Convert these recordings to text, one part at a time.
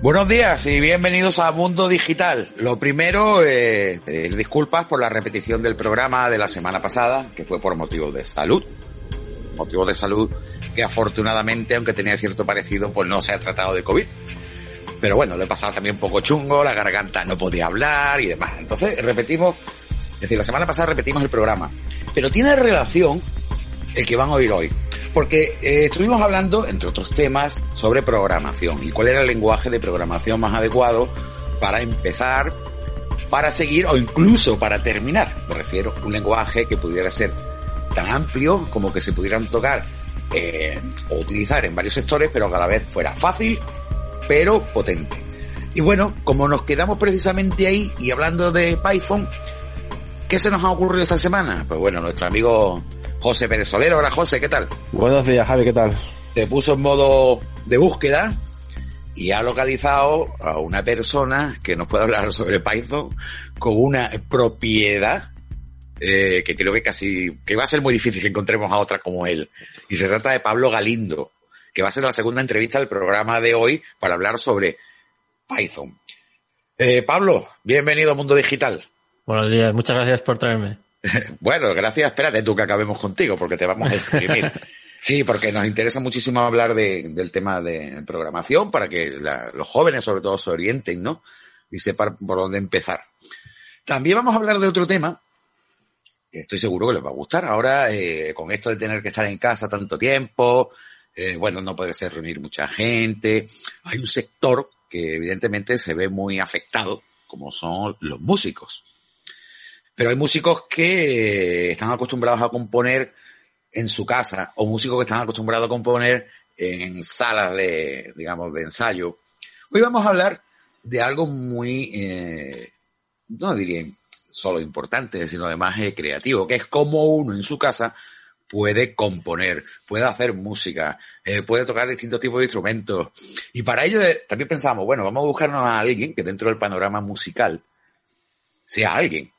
Buenos días y bienvenidos a Mundo Digital. Lo primero, eh, pedir disculpas por la repetición del programa de la semana pasada, que fue por motivos de salud. Motivos de salud que afortunadamente, aunque tenía cierto parecido, pues no se ha tratado de COVID. Pero bueno, lo he pasado también un poco chungo, la garganta no podía hablar y demás. Entonces, repetimos, es decir, la semana pasada repetimos el programa. Pero tiene relación el que van a oír hoy. Porque eh, estuvimos hablando, entre otros temas, sobre programación y cuál era el lenguaje de programación más adecuado para empezar, para seguir o incluso para terminar. Me refiero a un lenguaje que pudiera ser tan amplio como que se pudieran tocar eh, o utilizar en varios sectores, pero que a la vez fuera fácil, pero potente. Y bueno, como nos quedamos precisamente ahí y hablando de Python, ¿qué se nos ha ocurrido esta semana? Pues bueno, nuestro amigo José Pérez Solero. Hola José, ¿qué tal? Buenos días, Javi, ¿qué tal? Te puso en modo de búsqueda y ha localizado a una persona que nos puede hablar sobre Python con una propiedad eh, que creo que casi, que va a ser muy difícil que encontremos a otra como él. Y se trata de Pablo Galindo, que va a ser la segunda entrevista del programa de hoy para hablar sobre Python. Eh, Pablo, bienvenido a Mundo Digital. Buenos días, muchas gracias por traerme. bueno, gracias. Espérate tú que acabemos contigo porque te vamos a exprimir. Sí, porque nos interesa muchísimo hablar de, del tema de programación para que la, los jóvenes sobre todo se orienten, ¿no? Y sepan por dónde empezar. También vamos a hablar de otro tema que estoy seguro que les va a gustar. Ahora, eh, con esto de tener que estar en casa tanto tiempo, eh, bueno, no puede ser reunir mucha gente. Hay un sector que evidentemente se ve muy afectado, como son los músicos. Pero hay músicos que están acostumbrados a componer en su casa o músicos que están acostumbrados a componer en salas de, digamos, de ensayo. Hoy vamos a hablar de algo muy, eh, no diría solo importante, sino además eh, creativo, que es cómo uno en su casa puede componer, puede hacer música, eh, puede tocar distintos tipos de instrumentos. Y para ello eh, también pensamos, bueno, vamos a buscarnos a alguien que dentro del panorama musical sea alguien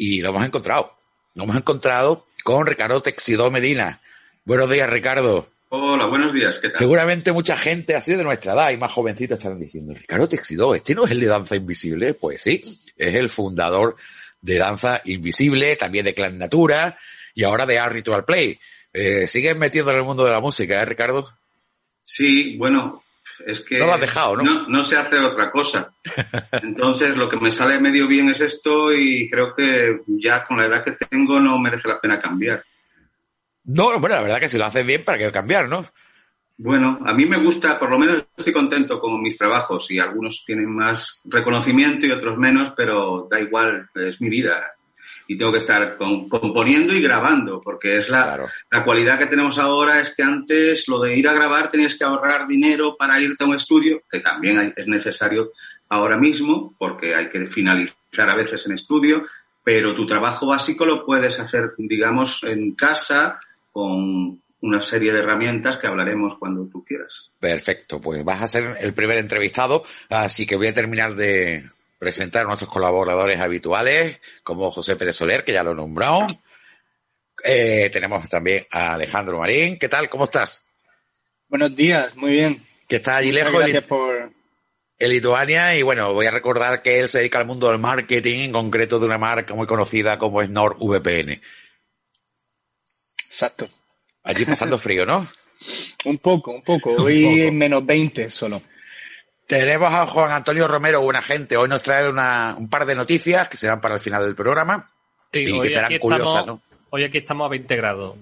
y lo hemos encontrado. Lo hemos encontrado con Ricardo Texidó Medina. Buenos días, Ricardo. Hola, buenos días. ¿Qué tal? Seguramente mucha gente así de nuestra edad y más jovencitos estarán diciendo, Ricardo Texidó, ¿este no es el de Danza Invisible? Pues sí, es el fundador de Danza Invisible, también de Clan Natura y ahora de Art Ritual Play. Eh, ¿Sigues metiendo en el mundo de la música, eh, Ricardo? Sí, bueno, es que no lo has dejado, ¿no? ¿no? No sé hacer otra cosa. Entonces, lo que me sale medio bien es esto y creo que ya con la edad que tengo no merece la pena cambiar. No, bueno, la verdad que si lo haces bien, ¿para qué cambiar, no? Bueno, a mí me gusta, por lo menos estoy contento con mis trabajos y algunos tienen más reconocimiento y otros menos, pero da igual, es mi vida y tengo que estar con, componiendo y grabando, porque es la, claro. la cualidad que tenemos ahora es que antes lo de ir a grabar tenías que ahorrar dinero para irte a un estudio, que también hay, es necesario ahora mismo, porque hay que finalizar a veces en estudio, pero tu trabajo básico lo puedes hacer, digamos, en casa con una serie de herramientas que hablaremos cuando tú quieras. Perfecto, pues vas a ser el primer entrevistado, así que voy a terminar de presentar a nuestros colaboradores habituales, como José Pérez Soler, que ya lo he nombrado. Eh, tenemos también a Alejandro Marín. ¿Qué tal? ¿Cómo estás? Buenos días, muy bien. Que está allí Muchas lejos Gracias en, por... en Lituania y bueno, voy a recordar que él se dedica al mundo del marketing, en concreto de una marca muy conocida como es NordVPN. Exacto. Allí pasando frío, ¿no? Un poco, un poco. Un Hoy poco. en menos 20 solo. Tenemos a Juan Antonio Romero, buena gente. Hoy nos trae una, un par de noticias que serán para el final del programa Sí, y hoy, que serán aquí curiosas, estamos, ¿no? hoy aquí estamos a 20 grados.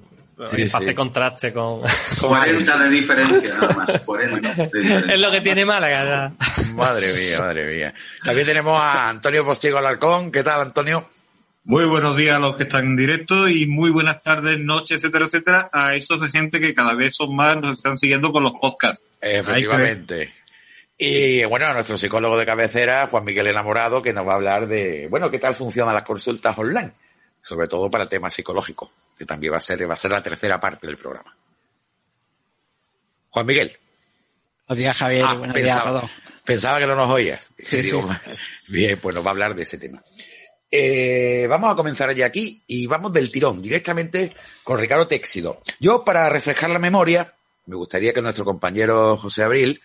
Sí, hace contraste con... 40 de diferencia, nada más. 40 de diferencia. es lo que tiene Málaga. ya. Madre mía, madre mía. También tenemos a Antonio Postigo Alarcón. ¿Qué tal, Antonio? Muy buenos días a los que están en directo y muy buenas tardes, noches, etcétera, etcétera, a esos de gente que cada vez son más, nos están siguiendo con los podcasts. Efectivamente. Y bueno, a nuestro psicólogo de cabecera, Juan Miguel Enamorado, que nos va a hablar de, bueno, qué tal funcionan las consultas online, sobre todo para temas psicológicos, que también va a ser, va a ser la tercera parte del programa. Juan Miguel. Buenos días, Javier. Ah, Buenos días a pensaba, todos. pensaba que no nos oías. Sí, Digo, Bien, pues nos va a hablar de ese tema. Eh, vamos a comenzar ya aquí y vamos del tirón, directamente con Ricardo Téxido. Yo, para reflejar la memoria, me gustaría que nuestro compañero José Abril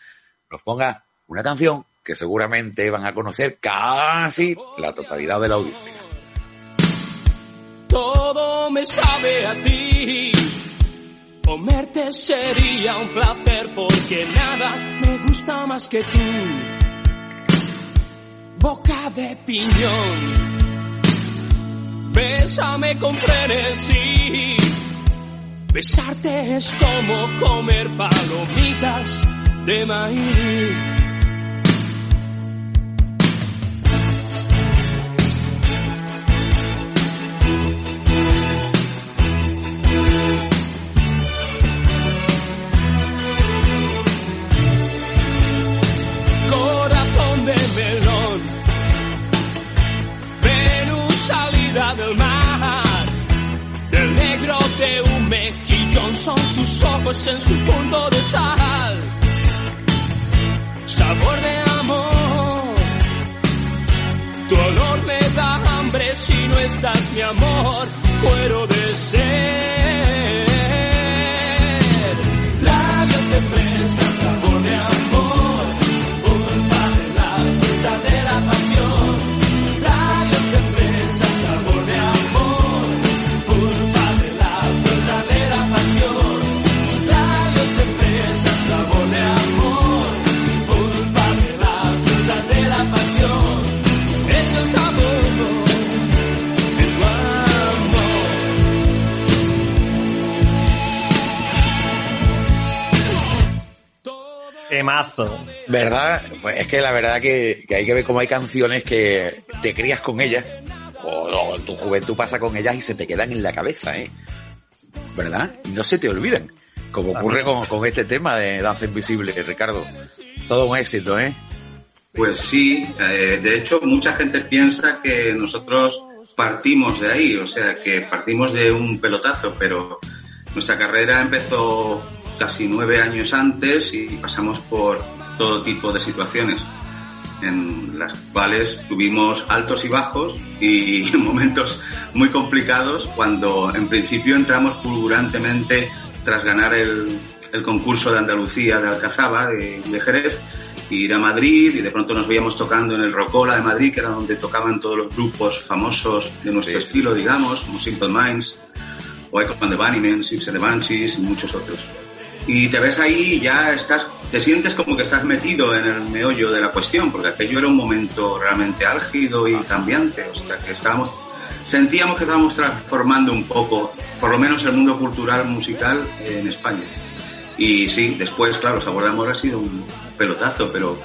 nos ponga una canción que seguramente van a conocer casi la totalidad de la audiencia. Todo me sabe a ti. Comerte sería un placer porque nada me gusta más que tú. Boca de piñón. Bésame con frenesí. Besarte es como comer palomitas de maíz. Corazón de melón. Venus salida del mar. Del negro de un mejillón son tus ojos en su punto de sal. Sabor de amor. Tu olor me da hambre si no estás mi amor. Muero de ser. Temazo. ¿Verdad? Pues es que la verdad que, que hay que ver cómo hay canciones que te crías con ellas, o, o tu juventud pasa con ellas y se te quedan en la cabeza, ¿eh? ¿Verdad? Y no se te olvidan. Como ocurre con, con este tema de Danza Invisible, Ricardo. Todo un éxito, ¿eh? Pues sí, eh, de hecho mucha gente piensa que nosotros partimos de ahí, o sea, que partimos de un pelotazo, pero nuestra carrera empezó casi nueve años antes y pasamos por todo tipo de situaciones en las cuales tuvimos altos y bajos y momentos muy complicados cuando en principio entramos fulgurantemente tras ganar el, el concurso de Andalucía de Alcazaba, de, de Jerez, y ir a Madrid y de pronto nos veíamos tocando en el Rocola de Madrid, que era donde tocaban todos los grupos famosos de nuestro Sí. estilo, digamos, como Simple Minds, o Echo and the Bunnymen, Six and the Banshees y muchos otros. Y te ves ahí y ya estás, te sientes como que estás metido en el meollo de la cuestión, porque aquello era un momento realmente álgido y cambiante, o sea que estábamos, sentíamos que estábamos transformando un poco, por lo menos el mundo cultural musical en España. Y sí, después, claro, Sabor de Amor ha sido un pelotazo, pero,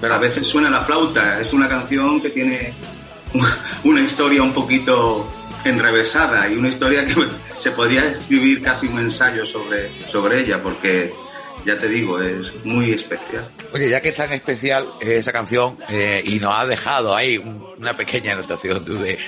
pero a veces suena la flauta. Es una canción que tiene una historia un poquito enrevesada y una historia que se podría escribir casi un ensayo sobre, sobre ella, porque ya te digo, es muy especial. Oye, ya que es tan especial eh, esa canción eh, y nos ha dejado ahí un- una pequeña anotación tú de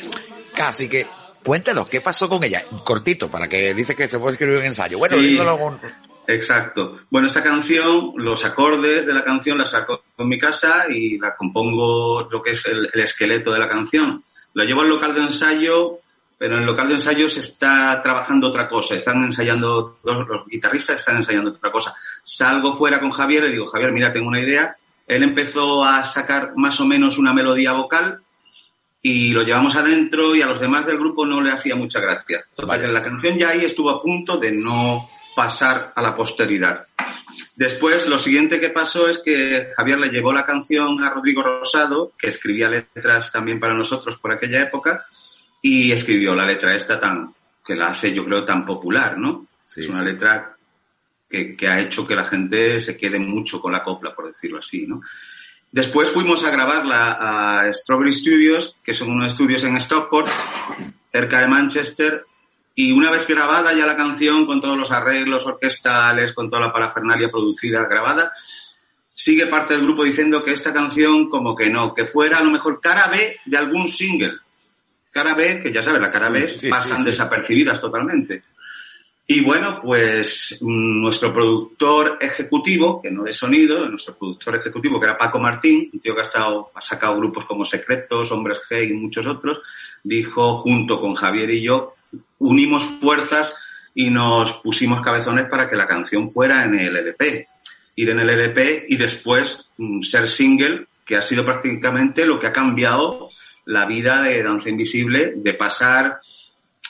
casi que cuéntanos qué pasó con ella, cortito, para que dice que se puede escribir un ensayo. Bueno, Sí. con- Exacto. Bueno, esta canción, los acordes de la canción la saco en mi casa y la compongo lo que es el, el esqueleto de la canción. Lo llevo al local de ensayo, pero en el local de ensayo se está trabajando otra cosa. Están ensayando, los, guitarristas están ensayando otra cosa. Salgo fuera con Javier y digo, Javier, mira, tengo una idea. Él empezó a sacar más o menos una melodía vocal y lo llevamos adentro y a los demás del grupo no le hacía mucha gracia. Total, Vale. que la canción ya ahí estuvo a punto de no pasar a la posteridad. Después, lo siguiente que pasó es que Javier le llevó la canción a Rodrigo Rosado, que escribía letras también para nosotros por aquella época, y escribió la letra esta tan, que la hace yo creo tan popular, ¿no? Sí, es una sí. letra que, que ha hecho que la gente se quede mucho con la copla, por decirlo así, ¿no? Después fuimos a grabarla a Strawberry Studios, que son unos estudios en Stockport, cerca de Manchester, y una vez grabada ya la canción, con todos los arreglos orquestales, con toda la parafernalia producida, grabada, sigue parte del grupo diciendo que esta canción como que no, que fuera a lo mejor cara B de algún single. Cara B, que ya sabes, la cara B sí, sí, pasan sí. desapercibidas totalmente. Y bueno, pues mm, nuestro productor ejecutivo, que no de sonido, nuestro productor ejecutivo, que era Paco Martín, un tío que ha, estado, ha sacado grupos como Secretos, Hombres G y muchos otros, dijo, junto con Javier y yo, unimos fuerzas y nos pusimos cabezones para que la canción fuera en el LP. Ir en el LP y después mm, ser single, que ha sido prácticamente lo que ha cambiado la vida de Danza Invisible, de pasar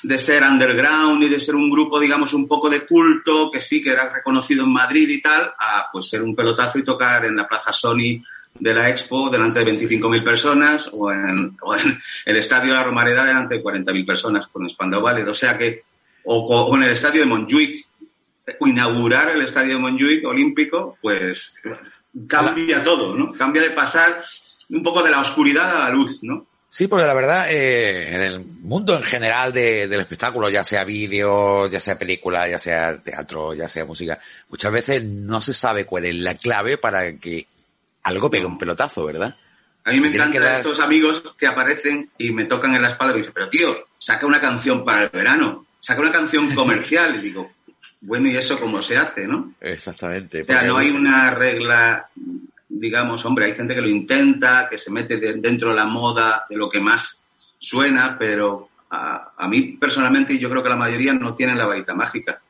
de ser underground y de ser un grupo, digamos, un poco de culto, que sí que era reconocido en Madrid y tal, a pues ser un pelotazo y tocar en la Plaza Sony de la Expo delante de 25.000 personas o en, o en el Estadio la Romareda delante de 40.000 personas con Spandau Ballet. O sea que, o, o en el Estadio de Montjuic, inaugurar el Estadio de Montjuic olímpico, pues cambia todo, ¿no? Cambia de pasar un poco de la oscuridad a la luz, ¿no? Sí, porque la verdad, eh, en el mundo en general de- del espectáculo, ya sea vídeo, ya sea película, ya sea teatro, ya sea música, muchas veces no se sabe cuál es la clave para que algo pegue un pelotazo, ¿verdad? A mí me encantan dar- estos amigos que aparecen y me tocan en la espalda y me dicen, pero tío, saca una canción para el verano, saca una canción comercial. Y digo, bueno, ¿y eso cómo se hace, no? Exactamente. O sea, no hay una regla, digamos, hombre, hay gente que lo intenta, que se mete de- dentro de la moda de lo que más suena, pero a, a mí personalmente y yo creo que la mayoría no tienen la varita mágica.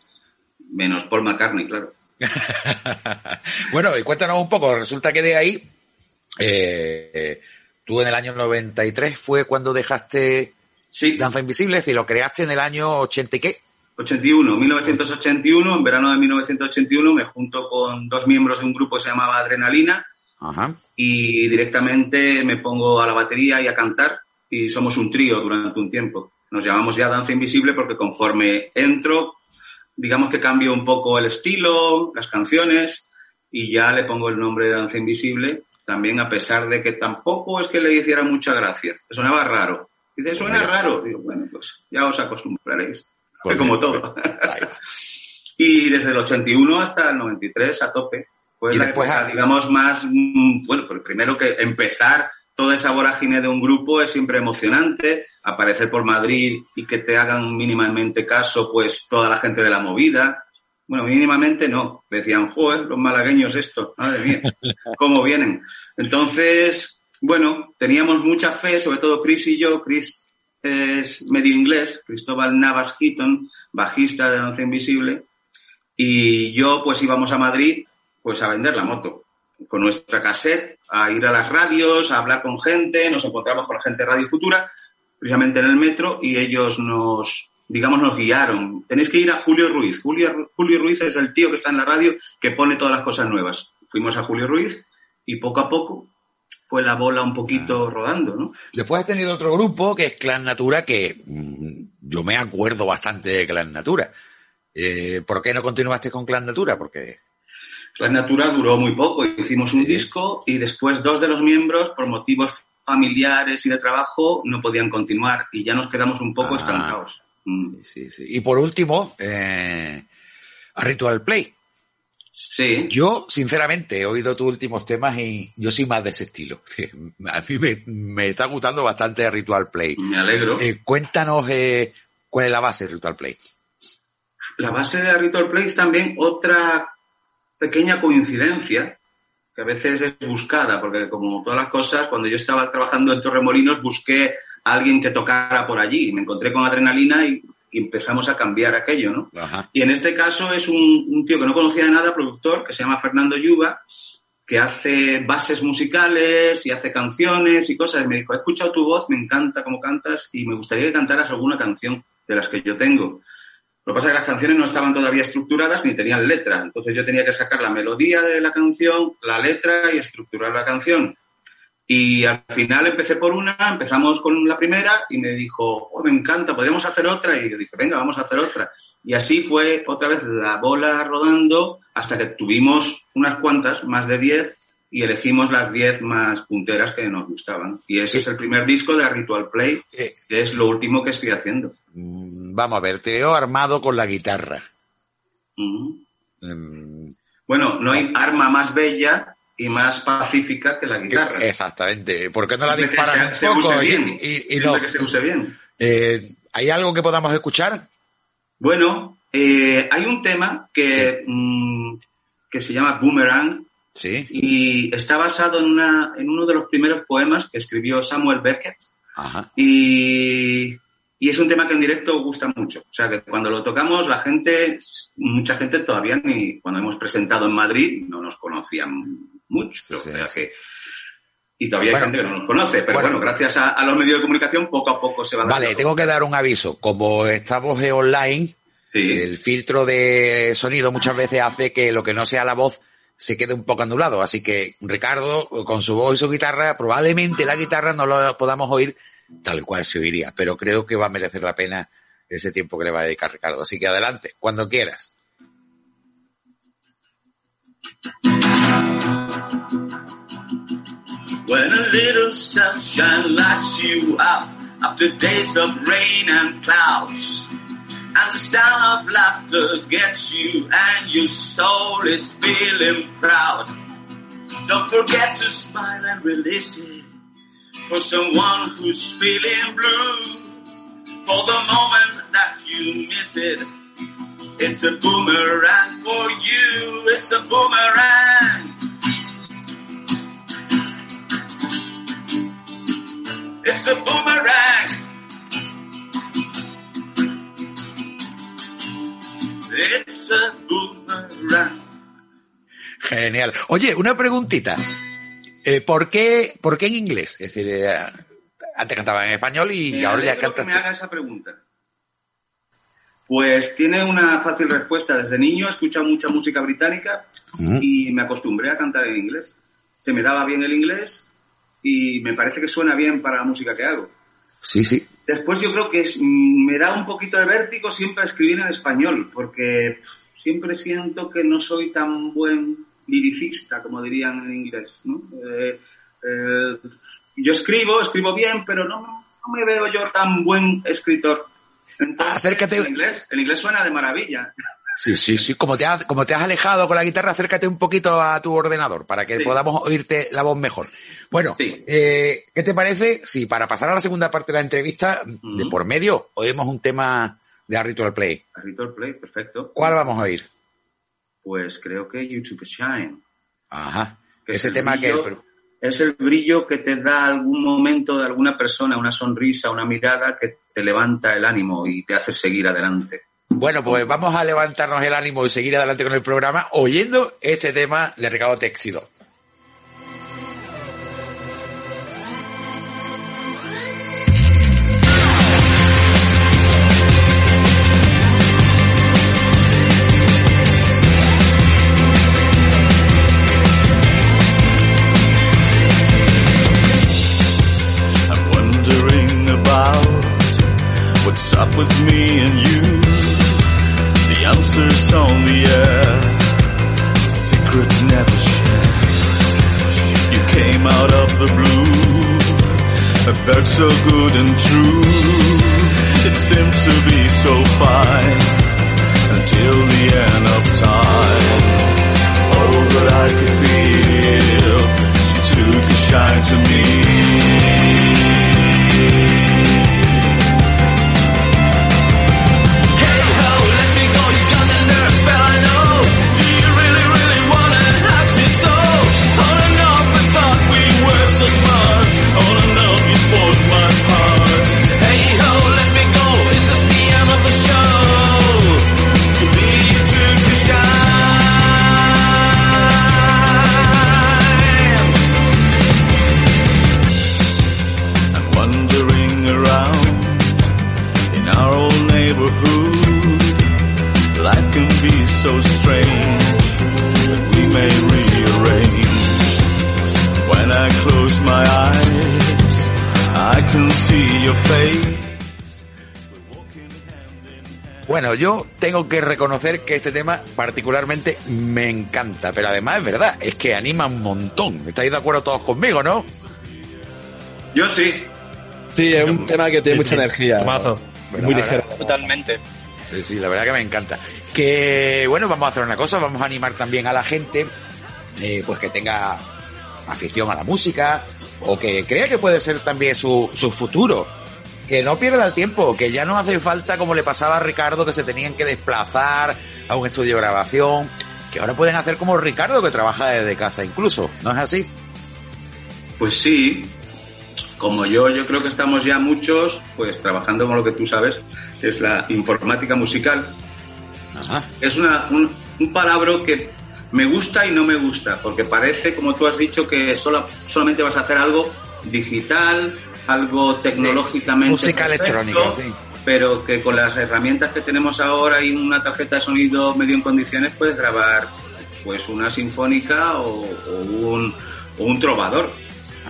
Menos Paul McCartney, claro. bueno, y cuéntanos un poco. Resulta que de ahí, eh, tú en el año 93 fue cuando dejaste Sí, Danza Invisible, es decir, lo creaste en el año 80 y qué. 81, 1981, en verano de 1981 me junto con dos miembros de un grupo que se llamaba Adrenalina Ajá. y directamente me pongo a la batería y a cantar y somos un trío durante un tiempo. Nos llamamos ya Danza Invisible porque conforme entro, digamos que cambio un poco el estilo, las canciones y ya le pongo el nombre de Danza Invisible, también a pesar de que tampoco es que le hiciera mucha gracia, sonaba raro. Dice, suena raro. Digo, bueno, pues ya os acostumbraréis. Pues como bien, todo. pues. Y desde el 81 hasta el 93 a tope. Pues Y la después, época, ah, digamos, más, mm, bueno, pues primero que empezar toda esa vorágine de un grupo es siempre emocionante, aparecer por Madrid y que te hagan mínimamente caso, pues toda la gente de la movida. Bueno, mínimamente no. Decían, joder, los malagueños esto, madre mía, cómo vienen. Entonces, bueno, teníamos mucha fe, sobre todo Chris y yo. Chris es medio inglés, Cristóbal Navas Heaton, bajista de Danza Invisible, y yo pues íbamos a Madrid pues a vender la moto con nuestra cassette, a ir a las radios, a hablar con gente, nos encontramos con la gente de Radio Futura, precisamente en el metro, y ellos nos, digamos, nos guiaron. Tenéis que ir a Julio Ruiz. Julio, Julio Ruiz es el tío que está en la radio que pone todas las cosas nuevas. Fuimos a Julio Ruiz y poco a poco fue la bola un poquito rodando, ¿no? Después has tenido otro grupo que es Clan Natura, que mm, yo me acuerdo bastante de Clan Natura. Eh, ¿Por qué no continuaste con Clan Natura? Porque La Natura duró muy poco. Hicimos un Sí. disco y después dos de los miembros, por motivos familiares y de trabajo, no podían continuar y ya nos quedamos un poco Ah. estancados. Mm. sí, sí. Y por último, eh, a Ritual Play. Sí, Yo, sinceramente, he oído tus últimos temas y yo soy más de ese estilo. A mí me, me está gustando bastante Ritual Play. me alegro. Eh, cuéntanos eh, cuál es la base de Ritual Play. La base de Ritual Play es también otra pequeña coincidencia que a veces es buscada, porque como todas las cosas, cuando yo estaba trabajando en Torremolinos busqué a alguien que tocara por allí. Me encontré con Adrenalina y, y empezamos a cambiar aquello, ¿no? Ajá. Y en este caso es un, un tío que no conocía de nada, productor, que se llama Fernando Yuba, que hace bases musicales y hace canciones y cosas. Y me dijo, he escuchado tu voz, me encanta cómo cantas y me gustaría que cantaras alguna canción de las que yo tengo. Lo que pasa es que las canciones no estaban todavía estructuradas ni tenían letra. Entonces yo tenía que sacar la melodía de la canción, la letra y estructurar la canción. Y al final empecé por una, empezamos con la primera y me dijo, oh, me encanta, podríamos hacer otra. Y yo dije, venga, vamos a hacer otra. Y así fue otra vez la bola rodando hasta que tuvimos unas cuantas, más de 10, y elegimos las 10 más punteras que nos gustaban. Y ese es el primer disco de Ritual Play, Eh, que es lo último que estoy haciendo. mm, vamos a ver, te veo armado con la guitarra. Mm, Bueno, no hay arma más bella y más pacífica que la guitarra. Exactamente. ¿Por qué no la Siempre que disparan se- un se use poco y, no? que se use bien. Eh, ¿Hay algo que podamos escuchar? Bueno, eh, hay un tema que, mm, que se llama Boomerang Sí. y está basado en, una, en uno de los primeros poemas que escribió Samuel Beckett Ajá. y, y es un tema que en directo gusta mucho. O sea, que cuando lo tocamos la gente, mucha gente todavía ni cuando hemos presentado en Madrid no nos conocían mucho. Sí, o sí. sea que, y todavía Bueno. hay gente que no nos conoce, pero Bueno. bueno, gracias a, a los medios de comunicación poco a poco se va Vale, tengo que dar un aviso. Como estamos online, Sí. el filtro de sonido muchas veces hace que lo que no sea la voz se quede un poco anulado. Así que Ricardo, con su voz y su guitarra, probablemente la guitarra no lo podamos oír tal cual se oiría, pero creo que va a merecer la pena ese tiempo que le va a dedicar Ricardo. Así que adelante, cuando quieras. When a little sunshine lights you up after days of rain and clouds, and the sound of laughter gets you and your soul is feeling proud. Don't forget to smile and release it for someone who's feeling blue. For the moment that you miss it, it's a boomerang for you. It's a boomerang. It's a boomerang. It's a boomerang. Genial. Oye, una preguntita. Eh, ¿por, qué, ¿Por qué en inglés? Es decir, eh, antes cantaba en español y ahora ya alegro que cantas. me haga esa pregunta. Pues tiene una fácil respuesta. Desde niño he escuchado mucha música británica Mm. y me acostumbré a cantar en inglés. Se me daba bien el inglés y me parece que suena bien para la música que hago. Sí, sí. Después yo creo que es- mm, me da un poquito de vértigo siempre escribir en español, porque siempre siento que no soy tan buen liricista, como dirían en inglés. ¿no? Eh, eh, yo escribo, escribo bien, pero no, no me veo yo tan buen escritor. Entonces, Acércate. El inglés, el inglés suena de maravilla. Sí, sí, sí. Como te, has, como te has alejado con la guitarra, acércate un poquito a tu ordenador para que Sí. podamos oírte la voz mejor. Bueno, Sí. eh, ¿qué te parece si para pasar a la segunda parte de la entrevista, de por medio, oímos un tema de A Ritual Play? A Ritual Play, perfecto. ¿Cuál vamos a oír? Pues creo que You Took a Shine. Ajá. que Ese tema brillo- que... es el brillo que te da algún momento de alguna persona, una sonrisa, una mirada que te levanta el ánimo y te hace seguir adelante. Bueno, pues vamos a levantarnos el ánimo y seguir adelante con el programa oyendo este tema de Ricardo Texido. A bird so good and true. It seemed to be so fine until the end of time. All that I could feel, she took a shine to me. Bueno, yo tengo que reconocer que este tema particularmente me encanta, pero además es verdad, es que anima un montón. ¿Estáis de acuerdo todos conmigo, no? Yo sí. Sí, es un tema que tiene Sí, mucha sí. energía. Tomazo. Muy ligero. Totalmente. Sí, sí, la verdad que me encanta. Que bueno, vamos a hacer una cosa, vamos a animar también a la gente, eh, pues que tenga afición a la música o que crea que puede ser también su, su futuro. Que no pierda el tiempo, que ya no hace falta como le pasaba a Ricardo que se tenían que desplazar a un estudio de grabación, que ahora pueden hacer como Ricardo que trabaja desde casa incluso, ¿no es así? Pues sí, como yo, yo creo que estamos ya muchos, pues trabajando con lo que tú sabes, que es la informática musical. Ajá. Es una, un, un palabra que me gusta y no me gusta, porque parece, como tú has dicho, que solo, solamente vas a hacer algo digital, algo tecnológicamente. Música perfecto, electrónica, sí. Pero que con las herramientas que tenemos ahora y una tarjeta de sonido medio en condiciones puedes grabar pues una sinfónica o, o un, o un trovador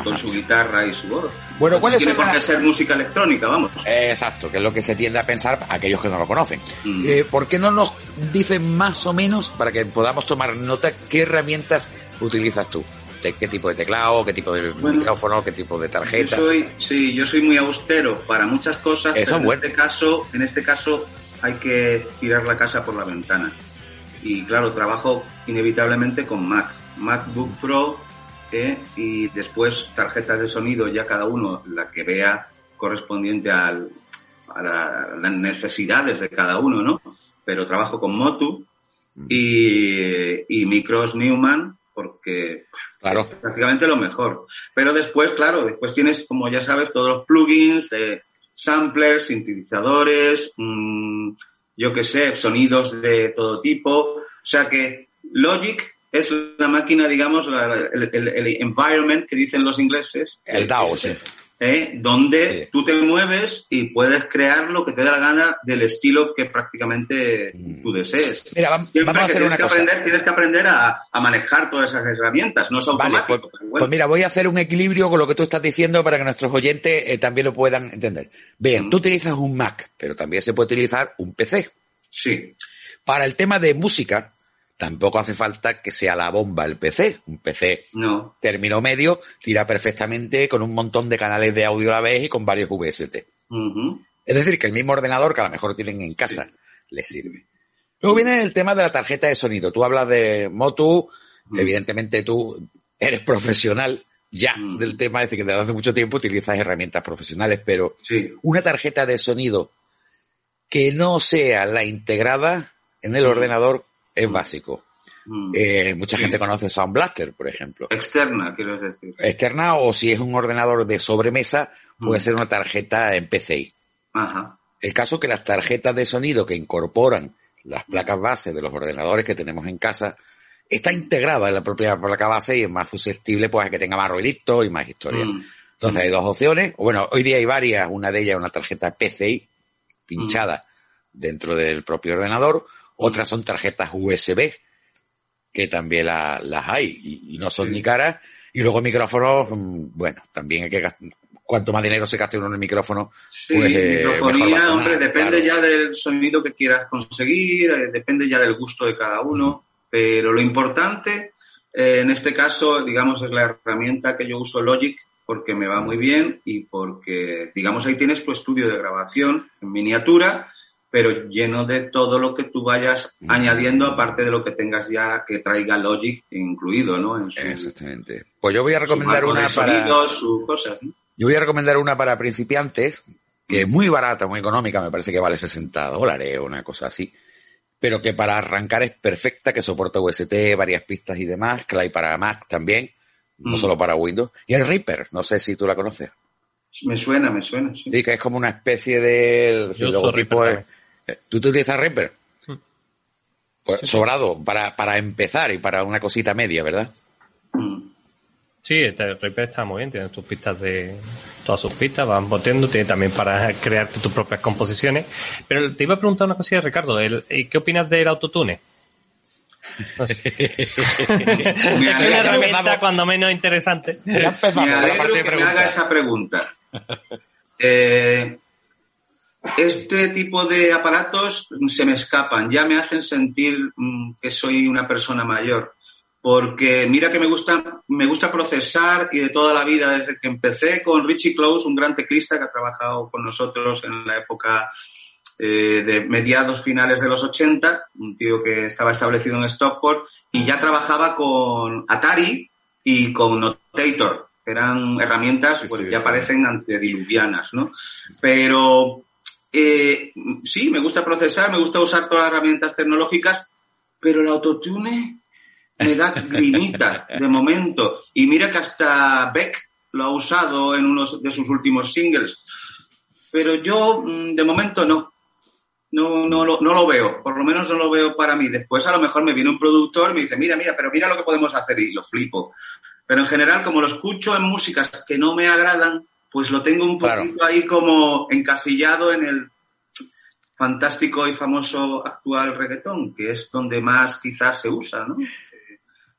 con su guitarra y su voz. Bueno, No ¿cuáles tiene por qué ser música electrónica, vamos. Exacto, que es lo que se tiende a pensar aquellos que no lo conocen. Mm. Eh, ¿Por qué no nos dicen más o menos, para que podamos tomar nota, qué herramientas utilizas tú? ¿De qué tipo de teclado, qué tipo de Bueno, micrófono, qué tipo de Yo tarjeta? soy, sí, yo soy muy austero para muchas cosas, Eso pero es en bueno. este caso, en este caso hay que tirar la casa por la ventana. Y claro, trabajo inevitablemente con Mac, MacBook Pro eh, y después tarjetas de sonido ya cada uno la que vea correspondiente al, a la- las necesidades de cada uno, ¿no? Pero trabajo con Motu y, y micros Newman porque Claro. es prácticamente lo mejor. Pero después, claro, después tienes, como ya sabes, todos los plugins de samplers, sintetizadores, mm, yo qué sé, sonidos de todo tipo. O sea que Logic es la máquina, digamos, la- la- el, el- el environment que dicen los ingleses. El DAO, sí. ¿eh? donde Sí. tú te mueves y puedes crear lo que te dé la gana del estilo que prácticamente Mm. tú desees. Mira, vamos a que hacer tienes una que cosa. aprender, tienes que aprender a, a manejar todas esas herramientas, no es Vale, automático. pues, pero bueno. pues mira, voy a hacer un equilibrio con lo que tú estás diciendo para que nuestros oyentes eh, también lo puedan entender. Bien, Mm. tú utilizas un Mac, pero también se puede utilizar un PC. Sí, Para el tema de música, tampoco hace falta que sea la bomba el PC. Un PC no. término medio tira perfectamente con un montón de canales de audio a la vez y con varios VST. Es decir, que el mismo ordenador que a lo mejor tienen en casa les sirve. Luego viene el tema de la tarjeta de sonido. Tú hablas de Motu, Mm. evidentemente tú eres profesional ya Mm. del tema, es decir, que desde hace mucho tiempo utilizas herramientas profesionales, pero Sí. una tarjeta de sonido que no sea la integrada en el Mm. ordenador es Mm. básico. Mm. Eh, mucha Sí. gente conoce Sound Blaster, por ejemplo. Externa, quieres decir. Externa o si es un ordenador de sobremesa, puede Mm. ser una tarjeta en PCI. Ajá. El caso que las tarjetas de sonido que incorporan las placas base de los ordenadores que tenemos en casa está integrada en la propia placa base y es más susceptible pues a que tenga más ruidito y más historia. Mm. Entonces hay dos opciones. o Bueno, hoy día hay varias. Una de ellas es una tarjeta PCI pinchada dentro del propio ordenador. Otras son tarjetas USB que también la- las hay y, y no son ni caras. Y luego micrófonos, mm, bueno, también hay que gastar. Cuanto más dinero se gaste uno en el micrófono, Sí, pues eh, mejor va a microfonía, sonar, hombre, depende claro. ya del sonido que quieras conseguir, eh, depende ya del gusto de cada uno, pero lo importante, eh, en este caso, digamos, es la herramienta que yo uso Logic porque me va muy bien y porque, digamos, ahí tienes tu estudio de grabación en miniatura, pero lleno de todo lo que tú vayas Mm. añadiendo, aparte de lo que tengas ya que traiga Logic incluido, ¿no? En su, Exactamente. Pues yo voy a su recomendar una para. sonidos, sus cosas, ¿no? Yo voy a recomendar una para principiantes, que es muy barata, muy económica, me parece que vale 60 dólares o una cosa así, pero que para arrancar es perfecta, que soporta UST, varias pistas y demás, que la hay para Mac también, no Mm. solo para Windows. Y el Reaper, no sé si tú la conoces. Me suena, me suena, sí. Sí, que es como una especie de... Yo el uso logotipo Reaper es- ¿Tú te utilizas Reaper? Pues sobrado, para, para empezar y para una cosita media, ¿verdad? Sí, este Reaper está muy bien, tiene tus pistas de todas sus pistas, van boteando, tiene también para crearte tus propias composiciones. Pero te iba a preguntar una cosilla, Ricardo, el- ¿y ¿qué opinas del autotune? No sé. Me una herramienta cuando menos interesante. Ya me empezamos la de que me haga esa pregunta. Eh, este tipo de aparatos se me escapan, ya me hacen sentir mm, que soy una persona mayor. Porque mira que me gusta, me gusta procesar y de toda la vida, desde que empecé con Richie Close, un gran teclista que ha trabajado con nosotros en la época eh, de mediados finales de los 80, un tío que estaba establecido en Stockport y ya trabajaba con Atari y con Notator. Eran herramientas pues, sí, ya sí. parecen antediluvianas, ¿no? Pero eh, sí, me gusta procesar, me gusta usar todas las herramientas tecnológicas, pero el autotune me da grimita de momento. Y mira que hasta Beck lo ha usado en uno de sus últimos singles. Pero yo, mm, de momento, no. No, no, lo, no lo veo, por lo menos no lo veo para mí. Después a lo mejor me viene un productor y me dice, mira, mira, pero mira lo que podemos hacer y lo flipo. Pero en general, como lo escucho en músicas que no me agradan, pues lo tengo un Claro. poquito ahí como encasillado en el fantástico y famoso actual reggaetón, que es donde más quizás se usa, ¿no?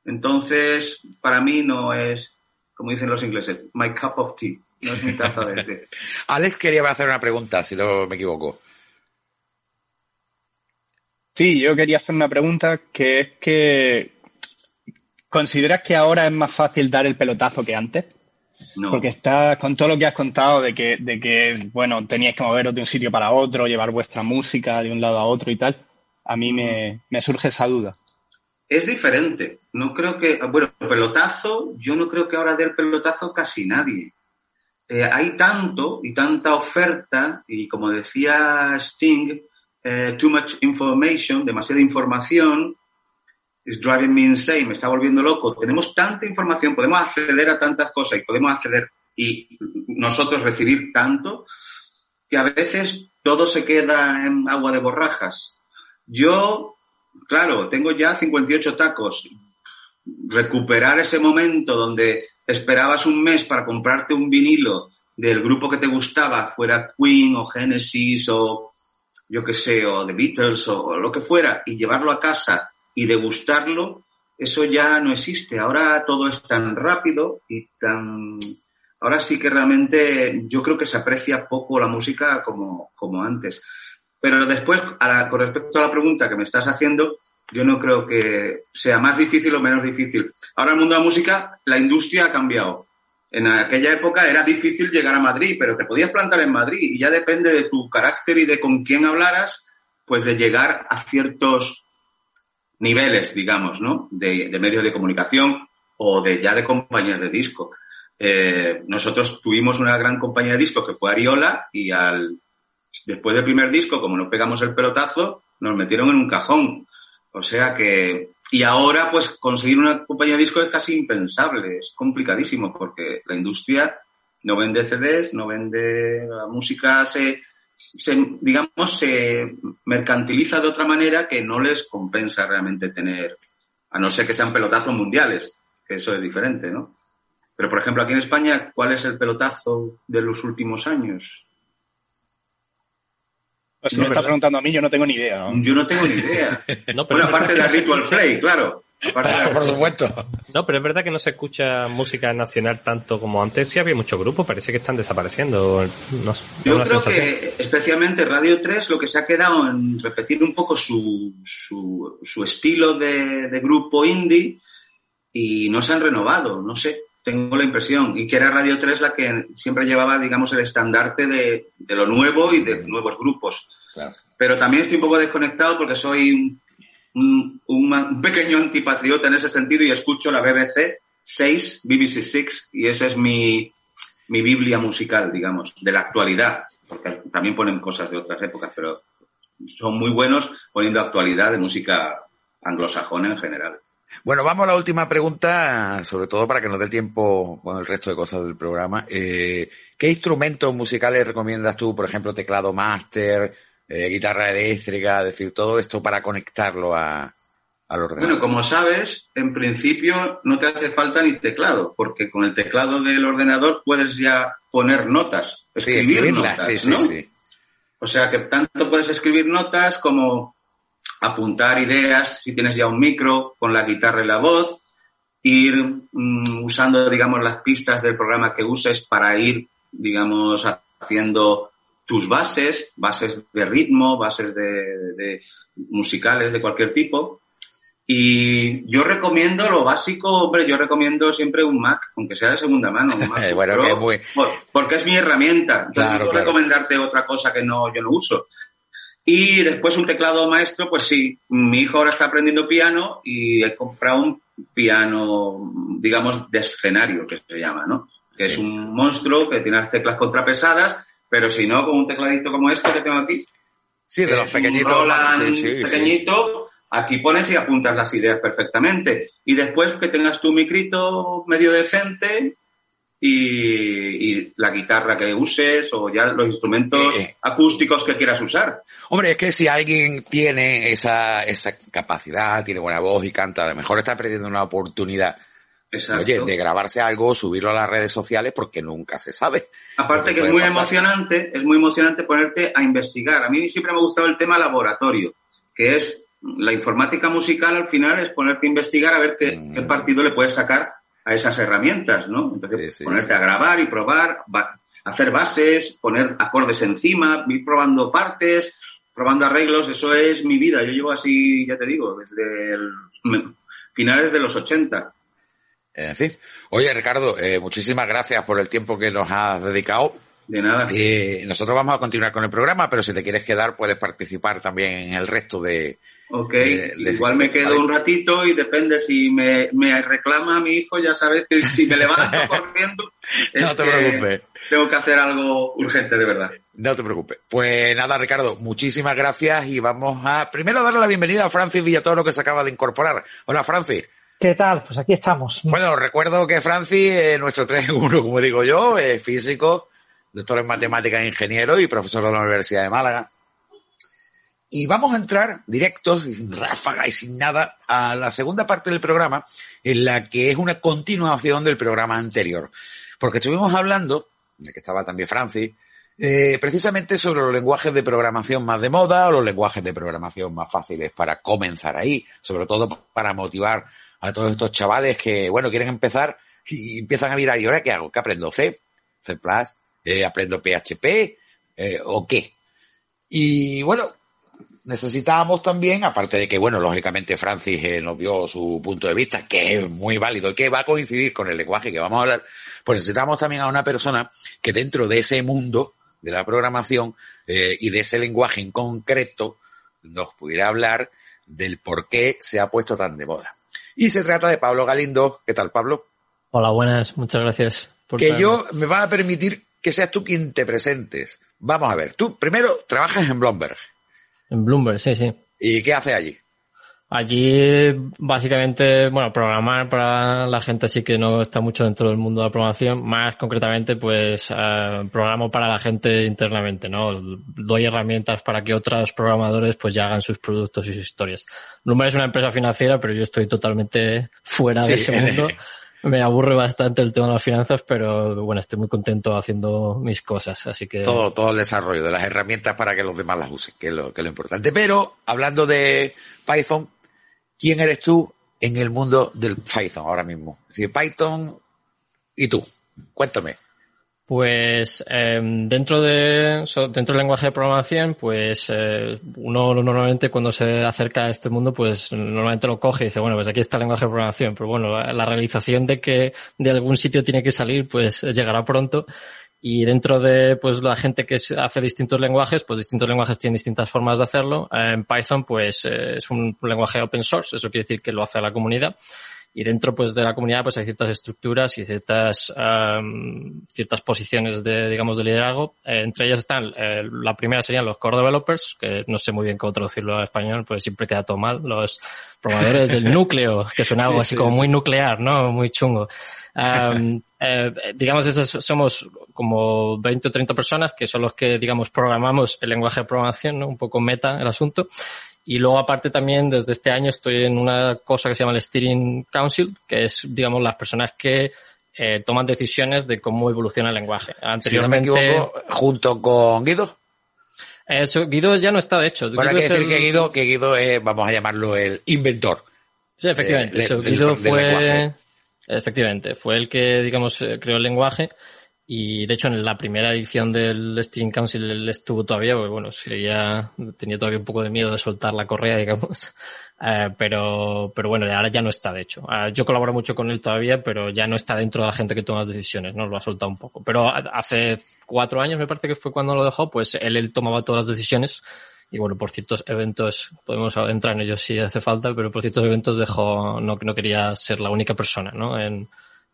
Entonces, para mí no es, como dicen los ingleses, my cup of tea, no es mi taza de té. Alex quería hacer una pregunta, si no me equivoco. Sí, yo quería hacer una pregunta que es que ¿consideras que ahora es más fácil dar el pelotazo que antes? No. Porque estás con todo lo que has contado de que, de que, bueno, teníais que moveros de un sitio para otro, llevar vuestra música de un lado a otro y tal. A mí me, me surge esa duda. Es diferente. No creo que, bueno, pelotazo, yo no creo que ahora dé el pelotazo casi nadie. Eh, hay tanto y tanta oferta, y como decía Sting, eh, too much information, demasiada información, is driving me insane, me está volviendo loco. Tenemos tanta información, podemos acceder a tantas cosas y podemos acceder y nosotros recibir tanto que a veces todo se queda en agua de borrajas. Yo, claro, tengo ya 58 tacos. Recuperar ese momento donde esperabas un mes para comprarte un vinilo del grupo que te gustaba, fuera Queen o Genesis o yo qué sé, o The Beatles o lo que fuera, y llevarlo a casa y degustarlo, eso ya no existe. Ahora todo es tan rápido y tan... Ahora sí que realmente yo creo que se aprecia poco la música como, como antes. Pero después, a la- con respecto a la pregunta que me estás haciendo, yo no creo que sea más difícil o menos difícil. Ahora el mundo de la música, la industria ha cambiado. En aquella época era difícil llegar a Madrid, pero te podías plantar en Madrid y ya depende de tu carácter y de con quién hablaras, pues de llegar a ciertos niveles, digamos, ¿no? De, medios de comunicación o de ya de compañías de disco. Eh, nosotros tuvimos una gran compañía de disco que fue Ariola y al después del primer disco, como nos pegamos el pelotazo, nos metieron en un cajón. O sea que, y ahora pues conseguir una compañía de disco es casi impensable, es complicadísimo porque la industria no vende CDs, no vende música, se, se, digamos, se mercantiliza de otra manera que no les compensa realmente tener, a no ser que sean pelotazos mundiales, que eso es diferente, ¿no? Pero, por ejemplo, aquí en España, ¿cuál es el pelotazo de los últimos años? Pues si No, me estás preguntando a mí, yo no tengo ni idea. ¿no? Yo no tengo ni idea. No, pero Bueno, aparte de Ritual Play, claro. Aparte Por supuesto. No, pero es verdad que no se escucha música nacional tanto como antes. Sí había muchos grupos, parece que están desapareciendo. No Yo creo sensación. que especialmente Radio 3 lo que se ha quedado en repetir un poco su, su, su estilo de, de grupo indie y no se han renovado, no sé, tengo la impresión. Y que era Radio 3 la que siempre llevaba, digamos, el estandarte de, de lo nuevo y de nuevos grupos. Claro. Pero también estoy un poco desconectado porque soy un, pequeño antipatriota en ese sentido y escucho la BBC 6, BBC 6, y esa es mi, mi Biblia musical, digamos, de la actualidad, porque también ponen cosas de otras épocas, pero son muy buenos poniendo actualidad de música anglosajona en general. Bueno, vamos a la última pregunta, sobre todo para que nos dé tiempo con el resto de cosas del programa. Eh, ¿Qué instrumentos musicales recomiendas tú? Por ejemplo, teclado máster, eh, guitarra eléctrica, es decir, todo esto para conectarlo a, al ordenador. Bueno, como sabes, en principio no te hace falta ni teclado, porque con el teclado del ordenador puedes ya poner notas, sí, escribir escribirlas, notas, sí, sí, ¿no? sí. O sea que tanto puedes escribir notas como apuntar ideas si tienes ya un micro con la guitarra y la voz, ir mm, usando, digamos, las pistas del programa que uses para ir, digamos, haciendo tus bases, bases de ritmo, bases de, de musicales de cualquier tipo. Y yo recomiendo lo básico, hombre, yo recomiendo siempre un Mac, aunque sea de segunda mano. un MacBook Bueno, Pro, que es muy- por- porque es mi herramienta. Entonces, Claro, no puedo claro. recomendarte otra cosa que no, yo no uso. Y después un teclado maestro, pues sí, mi hijo ahora está aprendiendo piano y he comprado un piano, digamos, de escenario, que se llama, ¿no? Que Sí. es un monstruo que tiene las teclas contrapesadas, pero si no, con un tecladito como este que tengo aquí, Sí, de los es pequeñitos. un Roland sí, sí, sí. pequeñito, aquí pones y apuntas las ideas perfectamente. Y después que tengas tu micrito medio decente y, y la guitarra que uses o ya los instrumentos Eh, eh. acústicos que quieras usar. Hombre, es que si alguien tiene esa, esa capacidad, tiene buena voz y canta, a lo mejor está perdiendo una oportunidad, Exacto. oye, de grabarse algo, subirlo a las redes sociales, porque nunca se sabe. Aparte que es muy pasar. emocionante, es muy emocionante ponerte a investigar. A mí siempre me ha gustado el tema laboratorio, que es la informática musical al final es ponerte a investigar a ver qué, Mm. qué partido le puedes sacar a esas herramientas, ¿no? Entonces, Sí, sí, ponerte sí. a grabar y probar, ba- hacer bases, poner acordes encima, ir probando partes, probando arreglos, eso es mi vida. Yo llevo así, ya te digo, desde el, finales de los 80. En fin. Oye, Ricardo, eh, muchísimas gracias por el tiempo que nos has dedicado. De nada. Eh, nosotros vamos a continuar con el programa, pero si te quieres quedar, puedes participar también en el resto de... Ok, de- de- igual me quedo vale. un ratito y depende si me, me reclama mi hijo, ya sabes que si me levanto corriendo, No te que preocupes. tengo que hacer algo urgente de verdad. No te preocupes. Pues nada, Ricardo, muchísimas gracias y vamos a primero darle la bienvenida a Francis Villatoro que se acaba de incorporar. Hola, Francis. ¿Qué tal? Pues aquí estamos. Bueno, recuerdo que Francis, eh, nuestro 3 en 1, como digo yo, es físico, doctor en matemáticas e ingeniero y profesor de la Universidad de Málaga. Y vamos a entrar directos, sin ráfaga y sin nada, a la segunda parte del programa, en la que es una continuación del programa anterior. Porque estuvimos hablando, de que estaba también Francis, eh, precisamente sobre los lenguajes de programación más de moda o los lenguajes de programación más fáciles para comenzar ahí, sobre todo para motivar a todos estos chavales que, bueno, quieren empezar y empiezan a mirar, ¿y ahora qué hago? ¿Qué aprendo? ¿C? ¿C+? Eh, ¿Aprendo PHP? Eh, ¿O qué? Y bueno, necesitábamos también, aparte de que, bueno, lógicamente Francis eh, nos dio su punto de vista, que es muy válido, que va a coincidir con el lenguaje que vamos a hablar, pues necesitamos también a una persona que dentro de ese mundo de la programación eh, y de ese lenguaje en concreto nos pudiera hablar del por qué se ha puesto tan de moda. Y se trata de Pablo Galindo. ¿Qué tal, Pablo? Hola, buenas, muchas gracias. por Que yo me va a permitir que seas tú quien te presentes. Vamos a ver, tú primero trabajas en Bloomberg. En Bloomberg, sí, sí. ¿Y qué haces allí? Allí, básicamente, bueno, programar para la gente sí que no está mucho dentro del mundo de la programación. Más concretamente, pues, eh, programo para la gente internamente, ¿no? Doy herramientas para que otros programadores, pues, ya hagan sus productos y sus historias. Bloomberg es una empresa financiera, pero yo estoy totalmente fuera de ese mundo. Me aburre bastante el tema de las finanzas, pero bueno, estoy muy contento haciendo mis cosas, así que... Todo, todo el desarrollo de las herramientas para que los demás las usen, que es lo, que es lo importante. Pero, hablando de Python, ¿quién eres tú en el mundo del Python ahora mismo? Si Python y tú, cuéntame. Pues eh, dentro de dentro del lenguaje de programación, pues eh, uno normalmente cuando se acerca a este mundo, pues normalmente lo coge y dice, bueno, pues aquí está el lenguaje de programación, pero bueno, la realización de que de algún sitio tiene que salir, pues llegará pronto. Y dentro de pues la gente que hace distintos lenguajes, pues distintos lenguajes tienen distintas formas de hacerlo. En Python, pues eh, es un lenguaje open source, eso quiere decir que lo hace la comunidad y dentro pues de la comunidad pues hay ciertas estructuras y ciertas am, ciertas posiciones de digamos de liderazgo. Eh, entre ellas están eh, la primera serían los core developers que no sé muy bien cómo traducirlo a español pues siempre queda todo mal. Los programadores del núcleo que suena algo Sí, así sí, como sí. muy nuclear no muy chungo. Am, eh, digamos esas somos como 20 o 30 personas que son los que digamos programamos el lenguaje de programación no un poco meta el asunto y luego aparte también desde este año estoy en una cosa que se llama el Steering Council, que es, digamos, las personas que eh, toman decisiones de cómo evoluciona el lenguaje. Si no me Anteriormente, equivoco, junto con Guido. eso, Guido ya no está de hecho. Bueno, hay que decir el- que Guido, que Guido es, vamos a llamarlo el inventor. Sí, efectivamente. del- Guido del fue, efectivamente, fue el que, digamos, eh, creó el lenguaje. Y de hecho en la primera edición del Steam Council él estuvo todavía, porque bueno, sería, tenía todavía un poco de miedo de soltar la correa, digamos. Eh, pero, pero bueno, ahora ya no está, de hecho. Eh, yo colaboro mucho con él todavía, pero ya no está dentro de la gente que toma las decisiones, ¿no? Lo ha soltado un poco. Pero hace cuatro años, me parece que fue cuando lo dejó, pues él, él tomaba todas las decisiones. Y bueno, por ciertos eventos, podemos entrar en ellos si hace falta, pero por ciertos eventos dejó, no, no quería ser la única persona, ¿no? En,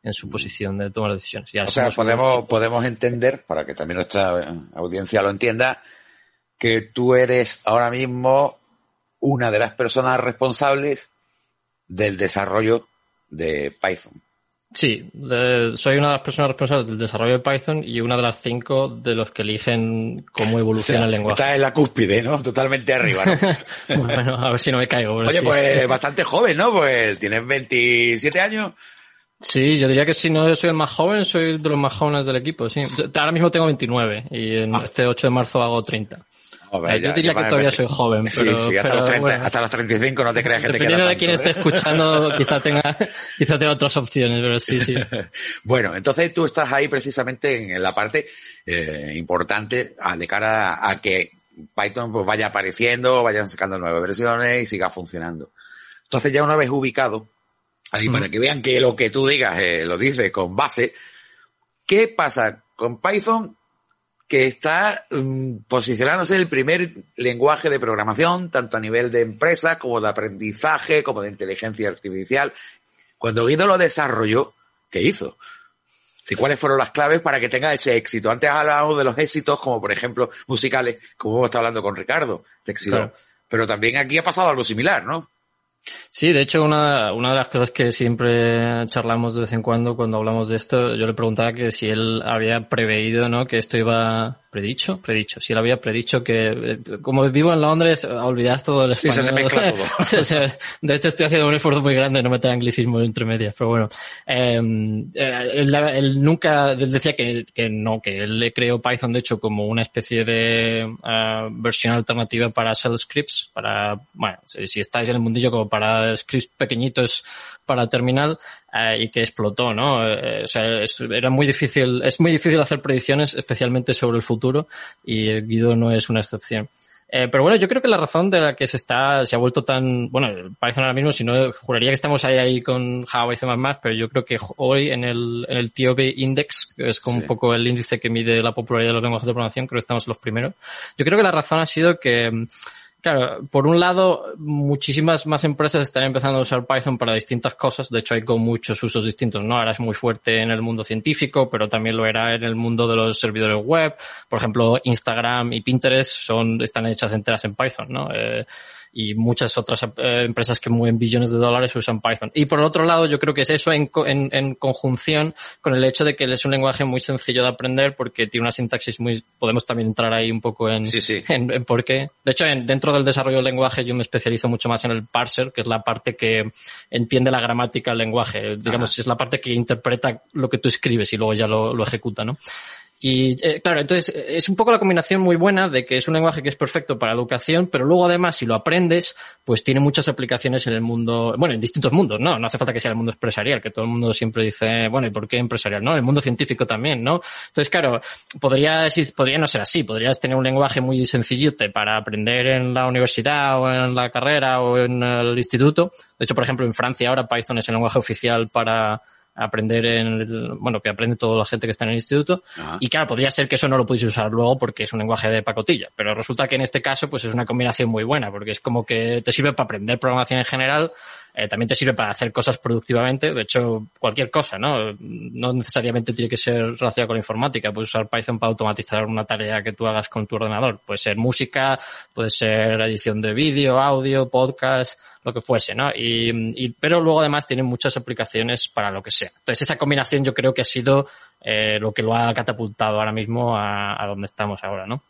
en su posición de tomar decisiones. O sea, un podemos, podemos entender, para que también nuestra eh, audiencia lo entienda, que tú eres ahora mismo una de las personas responsables del desarrollo de Python. Sí, de- soy una de las personas responsables del desarrollo de Python y una de las cinco de los que eligen cómo evoluciona el lenguaje. Estás en la cúspide, ¿no? Totalmente arriba, ¿no? bueno, a ver si no me caigo. Oye, sí. pues bastante joven, ¿no? Pues tienes 27 años. Sí, yo diría que si no soy el más joven, soy de los más jóvenes del equipo, sí. Ahora mismo tengo 29 y en este 8 de marzo hago 30. Joder, Eh, yo ya- diría ya que todavía soy joven, Sí, pero- sí, hasta, pero los 30, bueno. hasta los 35 no te creas que te queda Dependiendo de tanto, quién ¿eh? esté escuchando, quizá tenga, quizá tenga otras opciones, pero sí, sí. Bueno, entonces tú estás ahí precisamente en, la parte eh, importante a- de cara a, a que Python pues vaya apareciendo, vayan sacando nuevas versiones y siga funcionando. Entonces ya una vez ubicado, ahí para que vean que lo que tú digas eh, lo dices con base, ¿qué pasa con Python que está mm, posicionándose el primer lenguaje de programación, tanto a nivel de empresas como de aprendizaje, como de inteligencia artificial? Cuando Guido lo desarrolló, ¿qué hizo? Sí, ¿Cuáles fueron las claves para que tenga ese éxito? Antes hablábamos de los éxitos, como por ejemplo musicales, como hemos estado hablando con Ricardo, de éxito. Claro. Pero también aquí ha pasado algo similar, ¿no? Sí, de hecho, una, una de las cosas que siempre charlamos de vez en cuando cuando hablamos de esto, yo le preguntaba que si él había preveído, ¿no? Que esto iba predicho, predicho. Si él había predicho que, eh, como vivo en Londres, olvidad todo el Sí, se te español. mezcla todo. De hecho, estoy haciendo un esfuerzo muy grande de no meter anglicismo entre medias, pero bueno. Eh, eh, él, él nunca, él decía que, que no, que él le creó Python, de hecho, como una especie de eh, versión alternativa para shell scripts, para, bueno, si, si estáis en el mundillo como para scripts pequeñitos para terminal, eh, y que explotó, ¿no? Eh, o sea, es- era muy difícil, es muy difícil hacer predicciones, especialmente sobre el futuro, y Guido no es una excepción. Eh, pero bueno, yo creo que la razón de la que se está, se ha vuelto tan, bueno, Python ahora mismo, si no, juraría que estamos ahí, ahí con Java y C++, pero yo creo que hoy en el, en el TOB Index, que es como un poco el índice que mide la popularidad de los lenguajes de programación, creo que estamos los primeros. Yo creo que la razón ha sido que, Claro, por un lado, muchísimas más empresas están empezando a usar Python para distintas cosas. De hecho, hay con muchos usos distintos, ¿no? Ahora es muy fuerte en el mundo científico, pero también lo era en el mundo de los servidores web. Por ejemplo, Instagram y Pinterest son, están hechas enteras en Python, ¿no? Eh, y muchas otras eh, empresas que mueven billones de dólares usan Python. Y por otro lado, yo creo que es eso en, co- en, en conjunción con el hecho de que es un lenguaje muy sencillo de aprender porque tiene una sintaxis muy... Podemos también entrar ahí un poco en, Sí, sí. en, en por qué. De hecho, en- dentro del desarrollo del lenguaje yo me especializo mucho más en el parser, que es la parte que entiende la gramática del lenguaje. Digamos, es la parte que interpreta lo que tú escribes y luego ya lo, lo ejecuta, ¿no? Y eh, claro, entonces eh, es un poco la combinación muy buena de que es un lenguaje que es perfecto para educación, pero luego además si lo aprendes, pues tiene muchas aplicaciones en el mundo, bueno, en distintos mundos, ¿no? No hace falta que sea el mundo empresarial, que todo el mundo siempre dice, bueno, ¿y por qué empresarial? No, el mundo científico también, ¿no? Entonces, claro, podría, podría no ser así, podrías tener un lenguaje muy sencillote para aprender en la universidad o en la carrera o en el instituto. De hecho, por ejemplo, en Francia ahora Python es el lenguaje oficial para aprender en el- bueno, que aprende toda la gente que está en el instituto. Ajá. Y claro, podría ser que eso no lo pudiese usar luego porque es un lenguaje de pacotilla. Pero resulta que en este caso, pues es una combinación muy buena, porque es como que te sirve para aprender programación en general, eh, también te sirve para hacer cosas productivamente, de hecho, cualquier cosa, ¿no? No necesariamente tiene que ser relacionada con la informática, puedes usar Python para automatizar una tarea que tú hagas con tu ordenador. Puede ser música, puede ser edición de vídeo, audio, podcast, lo que fuese, ¿no? Y, y- pero luego además tiene muchas aplicaciones para lo que sea. Entonces esa combinación yo creo que ha sido eh, lo que lo ha catapultado ahora mismo a, a donde estamos ahora, ¿no?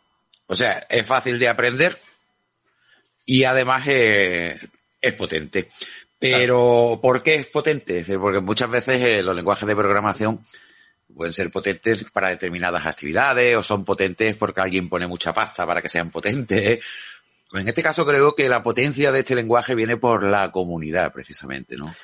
O sea, es fácil de aprender y además eh, es potente. Pero, ¿por qué es potente? Porque muchas veces eh, los lenguajes de programación pueden ser potentes para determinadas actividades o son potentes porque alguien pone mucha pasta para que sean potentes. En este caso creo que la potencia de este lenguaje viene por la comunidad, precisamente, ¿no?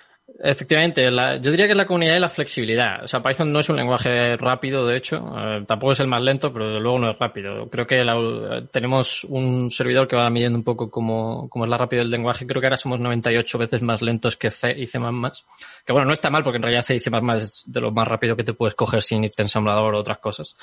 Efectivamente, la- yo diría que la comunidad y la flexibilidad. O sea, Python no es un lenguaje rápido, de hecho, eh, tampoco es el más lento, pero desde luego no es rápido. Creo que la- tenemos un servidor que va midiendo un poco cómo, cómo es la rapidez del lenguaje. Creo que ahora somos 98 veces más lentos que C y C++. Que bueno, no está mal porque en realidad C y C++ es de lo más rápido que te puedes coger sin irte ensamblador o otras cosas.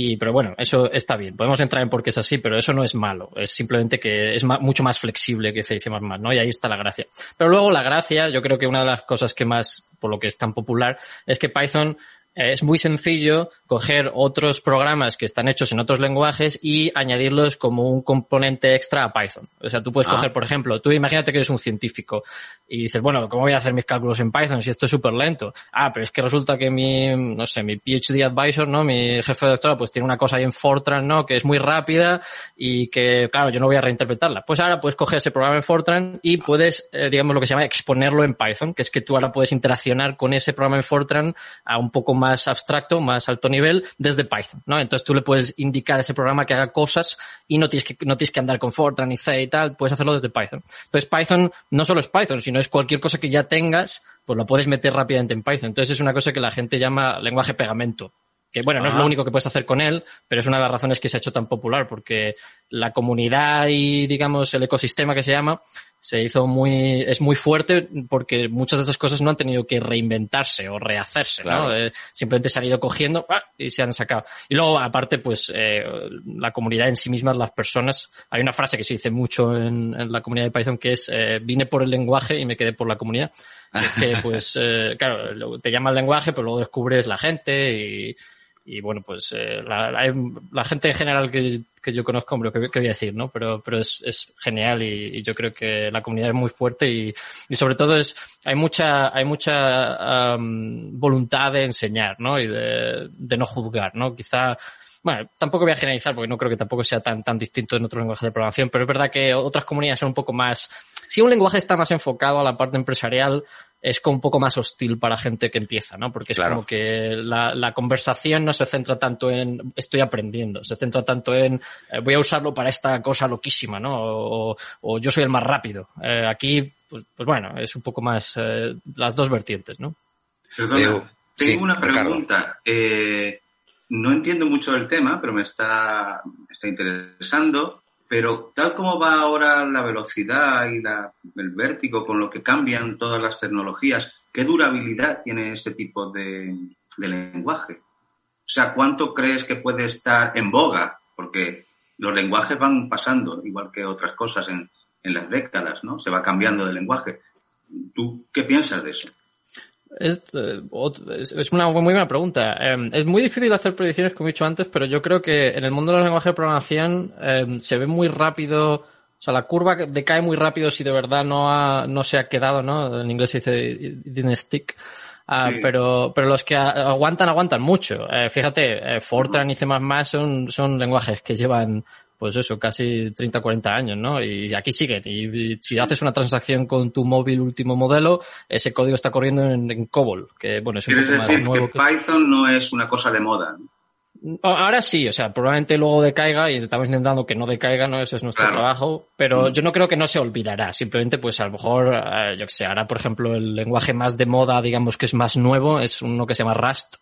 Y, pero bueno, eso está bien. Podemos entrar en por qué es así, pero eso no es malo. Es simplemente que es mucho más flexible que C ¿no? Y ahí está la gracia. Pero luego la gracia, yo creo que una de las cosas que más, por lo que es tan popular, es que Python es muy sencillo coger otros programas que están hechos en otros lenguajes y añadirlos como un componente extra a Python. O sea, tú puedes Ah. coger, por ejemplo, tú imagínate que eres un científico y dices, bueno, ¿cómo voy a hacer mis cálculos en Python si esto es súper lento? Ah, pero es que resulta que mi, no sé, mi PhD advisor, ¿no? Mi jefe de doctorado, pues tiene una cosa ahí en Fortran, ¿no? Que es muy rápida y que, claro, yo no voy a reinterpretarla. Pues ahora puedes coger ese programa en Fortran y puedes, eh, digamos, lo que se llama exponerlo en Python, que es que tú ahora puedes interaccionar con ese programa en Fortran a un poco más abstracto, más alto nivel, desde Python, ¿no? Entonces tú le puedes indicar a ese programa que haga cosas y no tienes que, no tienes que andar con Fortran y C y tal, puedes hacerlo desde Python. Entonces Python no solo es Python, sino es cualquier cosa que ya tengas, pues lo puedes meter rápidamente en Python. Entonces es una cosa que la gente llama lenguaje pegamento. Que bueno, no es lo único que puedes hacer con él, pero es una de las razones que se ha hecho tan popular, porque la comunidad y, digamos, el ecosistema que se llama, se hizo muy, es muy fuerte porque muchas de esas cosas no han tenido que reinventarse o rehacerse, ¿no? Claro. Eh, simplemente se han ido cogiendo ¡ah! y se han sacado. Y luego, aparte, pues, eh, la comunidad en sí misma, las personas, hay una frase que se dice mucho en, en la comunidad de Python que es, eh, vine por el lenguaje y me quedé por la comunidad. Es que, pues, eh, claro, te llama el lenguaje, pero luego descubres la gente y, y bueno, pues eh, la, gente en general que, que yo conozco, hombre, ¿qué, qué voy a decir, no? Pero, pero es, es genial y, yo creo que la comunidad es muy fuerte y, y sobre todo es, hay mucha, hay mucha am, voluntad de enseñar, ¿no? Y de, de no juzgar, ¿no? Quizá, bueno, tampoco voy a generalizar porque no creo que tampoco sea tan, tan distinto en otros lenguajes de programación, pero es verdad que otras comunidades son un poco más, si un lenguaje está más enfocado a la parte empresarial, es como un poco más hostil para gente que empieza, ¿no? Porque es Claro. como que la, la conversación no se centra tanto en estoy aprendiendo, se centra tanto en eh, voy a usarlo para esta cosa loquísima, ¿no? O, o yo soy el más rápido. Eh, aquí, pues, pues bueno, es un poco más eh, las dos vertientes, ¿no? Perdona, tengo sí, una pregunta. Eh, no entiendo mucho del tema, pero me está, me está interesando. Pero tal como va ahora la velocidad y la- el vértigo con lo que cambian todas las tecnologías, ¿qué durabilidad tiene ese tipo de, lenguaje? O sea, ¿cuánto crees que puede estar en boga? Porque los lenguajes van pasando, igual que otras cosas en, en las décadas, ¿no? Se va cambiando de lenguaje. ¿Tú qué piensas de eso? Es, eh, es- es una muy buena pregunta. Eh, es muy difícil hacer predicciones, como he dicho antes, pero yo creo que en el mundo de los lenguajes de programación eh, se ve muy rápido, o sea, la curva decae muy rápido si de verdad no, ha, no se ha quedado, ¿no? En inglés se dice didn't stick. Ah, Sí. pero, pero los que aguantan, aguantan mucho. Eh, fíjate, eh, Fortran y C++ son, son lenguajes que llevan, pues eso, casi 30, 40 años, ¿no? Y aquí siguen. Y, y si haces una transacción con tu móvil último modelo, ese código está corriendo en, en COBOL, que bueno, es un poco más decir nuevo que que... Python no es una cosa de moda. ¿no? Ahora sí, o sea, probablemente luego decaiga y estamos intentando que no decaiga, ¿no? Ese es nuestro Claro. trabajo, pero Mm. yo no creo que no se olvidará. Simplemente, pues a lo mejor, eh, yo que sé, ahora, por ejemplo, el lenguaje más de moda, digamos que es más nuevo, es uno que se llama Rust.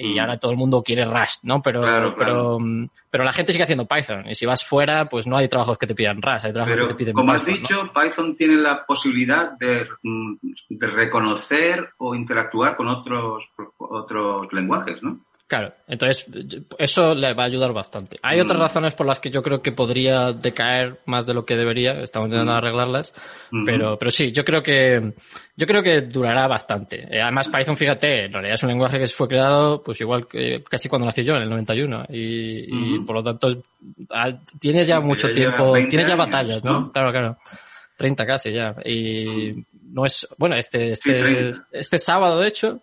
Y Mm. ahora todo el mundo quiere Rust, ¿no? Pero, Claro, pero, claro. mm, pero la gente sigue haciendo Python. Y si vas fuera, pues no hay trabajos que te pidan Rust, hay trabajos que te piden como has Python, ¿no? dicho, Python tiene la posibilidad de, de reconocer o interactuar con otros, otros lenguajes, ¿no? Claro, entonces eso le va a ayudar bastante. Hay Mm. otras razones por las que yo creo que podría decaer más de lo que debería, estamos intentando Mm. arreglarlas, Ujú. pero, pero sí, yo creo que yo creo que durará bastante. Eh, Además, Python, fíjate, en realidad es un lenguaje que fue creado, pues igual que casi cuando nací yo, en el 91, y, y Ujú. por lo tanto tiene ya Sí, mucho ya tiempo, 20 tiene ya años, batallas, ¿no? ¿no? Claro, claro. 30 casi ya. Y no es, bueno, este, este, 30. este sábado, de hecho,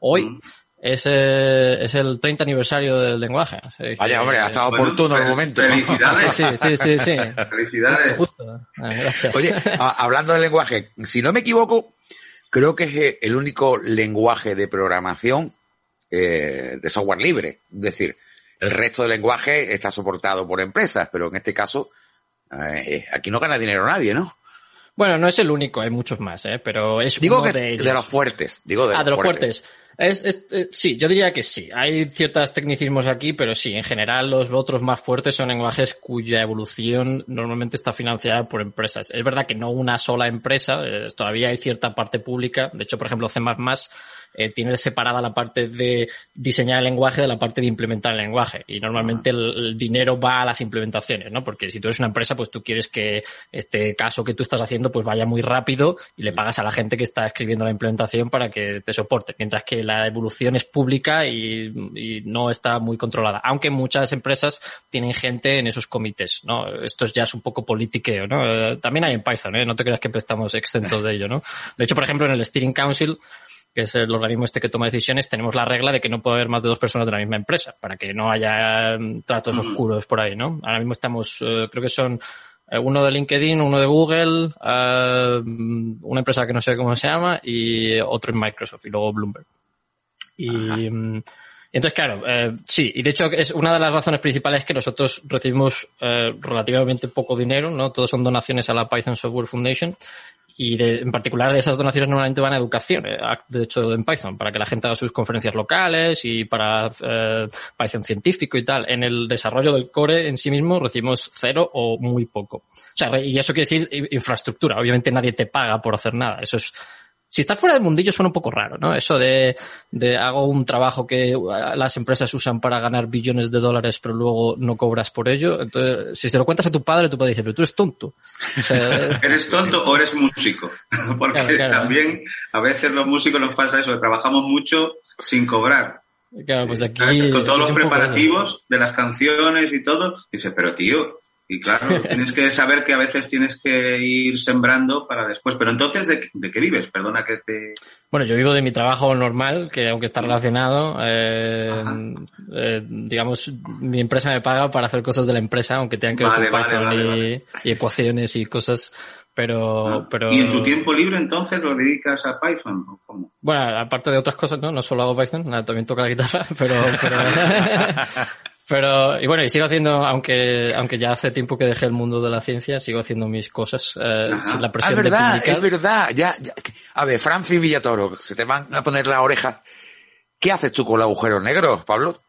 hoy, Mm. Es, eh, es el 30 aniversario del lenguaje. O sea, Vaya, que- hombre, ha estado Bueno, oportuno el momento. ¿no? Felicidades. Sí, sí, sí, sí. Felicidades. Justo. Ah, gracias. Oye, a- hablando del lenguaje, si no me equivoco, creo que es eh, el único lenguaje de programación eh, de software libre. Es decir, el resto del lenguaje está soportado por empresas, pero en este caso, eh, aquí no gana dinero nadie, ¿no? Bueno, no es el único, hay muchos más, ¿eh? pero es Digo uno que de de, ellos. los fuertes. Digo de, ah, de los fuertes. fuertes. Es, es- eh, sí, yo diría que sí. Hay ciertos tecnicismos aquí, pero sí, en general los otros más fuertes son lenguajes cuya evolución normalmente está financiada por empresas. Es verdad que no una sola empresa, eh, todavía hay cierta parte pública. De hecho, por ejemplo, C++ eh, tiene separada la parte de diseñar el lenguaje de la parte de implementar el lenguaje. Y normalmente el, el dinero va a las implementaciones, ¿no? Porque si tú eres una empresa, pues tú quieres que este caso que tú estás haciendo pues vaya muy rápido y le pagas a la gente que está escribiendo la implementación para que te soporte. Mientras que la evolución es pública y, y no está muy controlada. Aunque muchas empresas tienen gente en esos comités, ¿no? Esto ya es un poco politiqueo, ¿no? Eh, También hay en Python, ¿eh? No te creas que estamos exentos de ello, ¿no? De hecho, por ejemplo, en el Steering Council, que es el organismo este que toma decisiones, tenemos la regla de que no puede haber más de dos personas de la misma empresa, para que no haya mm, tratos oscuros por ahí, ¿no? Ahora mismo estamos, eh, creo que son eh, uno de LinkedIn, uno de Google, eh, una empresa que no sé cómo se llama, y otro en Microsoft, y luego Bloomberg. Y, mm, entonces, claro, eh, sí, y de hecho es una de las razones principales que nosotros recibimos eh, relativamente poco dinero, ¿no? Todos son donaciones a la Python Software Foundation y de- en particular de esas donaciones normalmente van a educación, eh, de hecho en Python, para que la gente haga sus conferencias locales y para eh, Python científico y tal. En el desarrollo del core en sí mismo recibimos cero o muy poco. O sea, y eso quiere decir infraestructura. Obviamente nadie te paga por hacer nada. Eso es si estás fuera del mundillo suena un poco raro, ¿no? Eso de, de hago un trabajo que uh, las empresas usan para ganar billones de dólares, pero luego no cobras por ello. Entonces, si se lo cuentas a tu padre, tu padre dice, pero tú eres tonto. O sea, ¿Eres tonto o eres músico? Porque Claro, claro. también a veces los músicos nos pasa eso, trabajamos mucho sin cobrar. claro, pues aquí. Con todos los preparativos de las canciones y todo. Dice, pero tío, y claro, tienes que saber que a veces tienes que ir sembrando para después. Pero entonces, ¿de, qué- de qué vives? Perdona que te... Bueno, yo vivo de mi trabajo normal, que aunque está relacionado, eh, eh, digamos, mi empresa me paga para hacer cosas de la empresa, aunque tengan que Vale, con vale, y, ecuaciones y cosas. Pero, pero. ¿Y en tu tiempo libre entonces lo dedicas a Python? ¿o cómo? Bueno, aparte de otras cosas, no, no solo hago Python, nada, también toco la guitarra, pero, pero, pero, y bueno, y sigo haciendo, aunque, aunque ya hace tiempo que dejé el mundo de la ciencia, sigo haciendo mis cosas, eh, sin la Ah, presión es verdad, de publicar. es verdad. Ya, ya. A ver, Francis Villatoro, se te van a poner la oreja. ¿Qué haces tú con los agujeros negros, Pablo?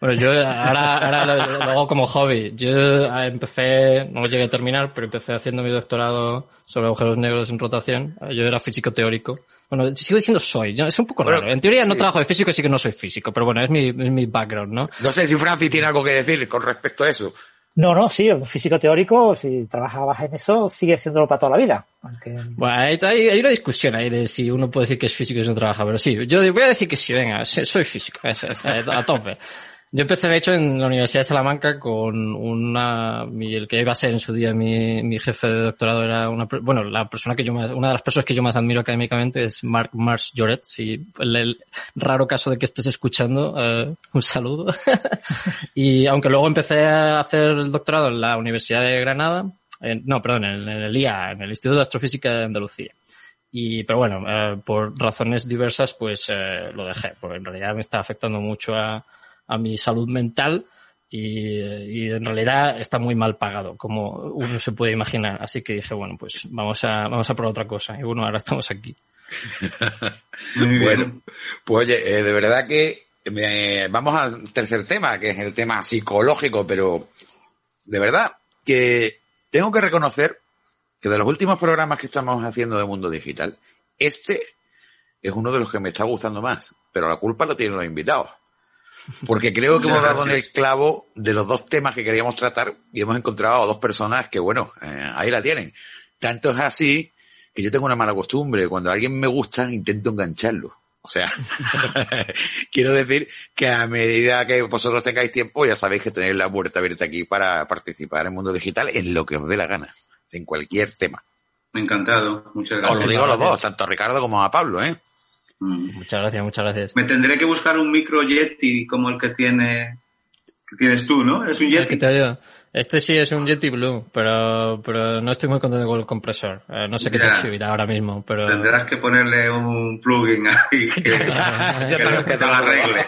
Bueno, yo ahora, ahora lo, lo hago como hobby. Yo eh, empecé, no llegué a terminar, pero empecé haciendo mi doctorado sobre agujeros negros en rotación. Yo era físico teórico. Bueno, sigo diciendo soy, es un poco Bueno, raro. En teoría no sí. trabajo de físico, así que no soy físico, pero bueno, es mi, es mi background, ¿no? No sé si Francis tiene algo que decir con respecto a eso. No, no, sí, un físico teórico, si trabajabas en eso, sigue siéndolo para toda la vida. Aunque, Bueno, hay, hay- una discusión ahí de si uno puede decir que es físico y si no trabaja, pero sí, yo voy a decir que sí, venga, soy físico, eso, eso, a tope. Yo empecé, de hecho, en la Universidad de Salamanca con una, el que iba a ser en su día mi, mi jefe de doctorado era una, bueno, la persona que yo más, una de las personas que yo más admiro académicamente es Mark Mars Joret, si el, el raro caso de que estés escuchando, eh, un saludo. y aunque luego empecé a hacer el doctorado en la Universidad de Granada, en- no, perdón, en, en el IA, en el Instituto de Astrofísica de Andalucía. Y, pero bueno, eh, por razones diversas, pues eh, lo dejé, porque en realidad me está afectando mucho a, a mi salud mental y, y en realidad está muy mal pagado, como uno se puede imaginar. Así que dije, bueno, pues vamos a, vamos a probar otra cosa. Y bueno, ahora estamos aquí. Bueno, pues oye, eh, de verdad que me- vamos al tercer tema, que es el tema psicológico, pero de verdad que tengo que reconocer que de los últimos programas que estamos haciendo de Mundo Digital, este es uno de los que me está gustando más, pero la culpa lo tienen los invitados. Porque creo que hemos dado en el clavo de los dos temas que queríamos tratar y hemos encontrado a dos personas que, bueno, eh, ahí la tienen. Tanto es así que yo tengo una mala costumbre. Cuando alguien me gusta, intento engancharlo. O sea, quiero decir que a medida que vosotros tengáis tiempo, ya sabéis que tenéis la puerta abierta aquí para participar en Mundo Digital en lo que os dé la gana, en cualquier tema. Encantado, muchas Os gracias. lo digo a los dos, tanto a Ricardo como a Pablo, ¿eh? Mm. Muchas gracias, muchas gracias. Me tendré que buscar un micro Yeti como el que tiene que tienes tú, ¿no? Es un Yeti. te. Este sí es un Yeti Blue, pero, pero no estoy muy contento con el compresor. Eh, no sé qué Ya. se oirá ahora mismo, pero... Tendrás que ponerle un plugin ahí que, que, te lo- lo- que te lo arregle.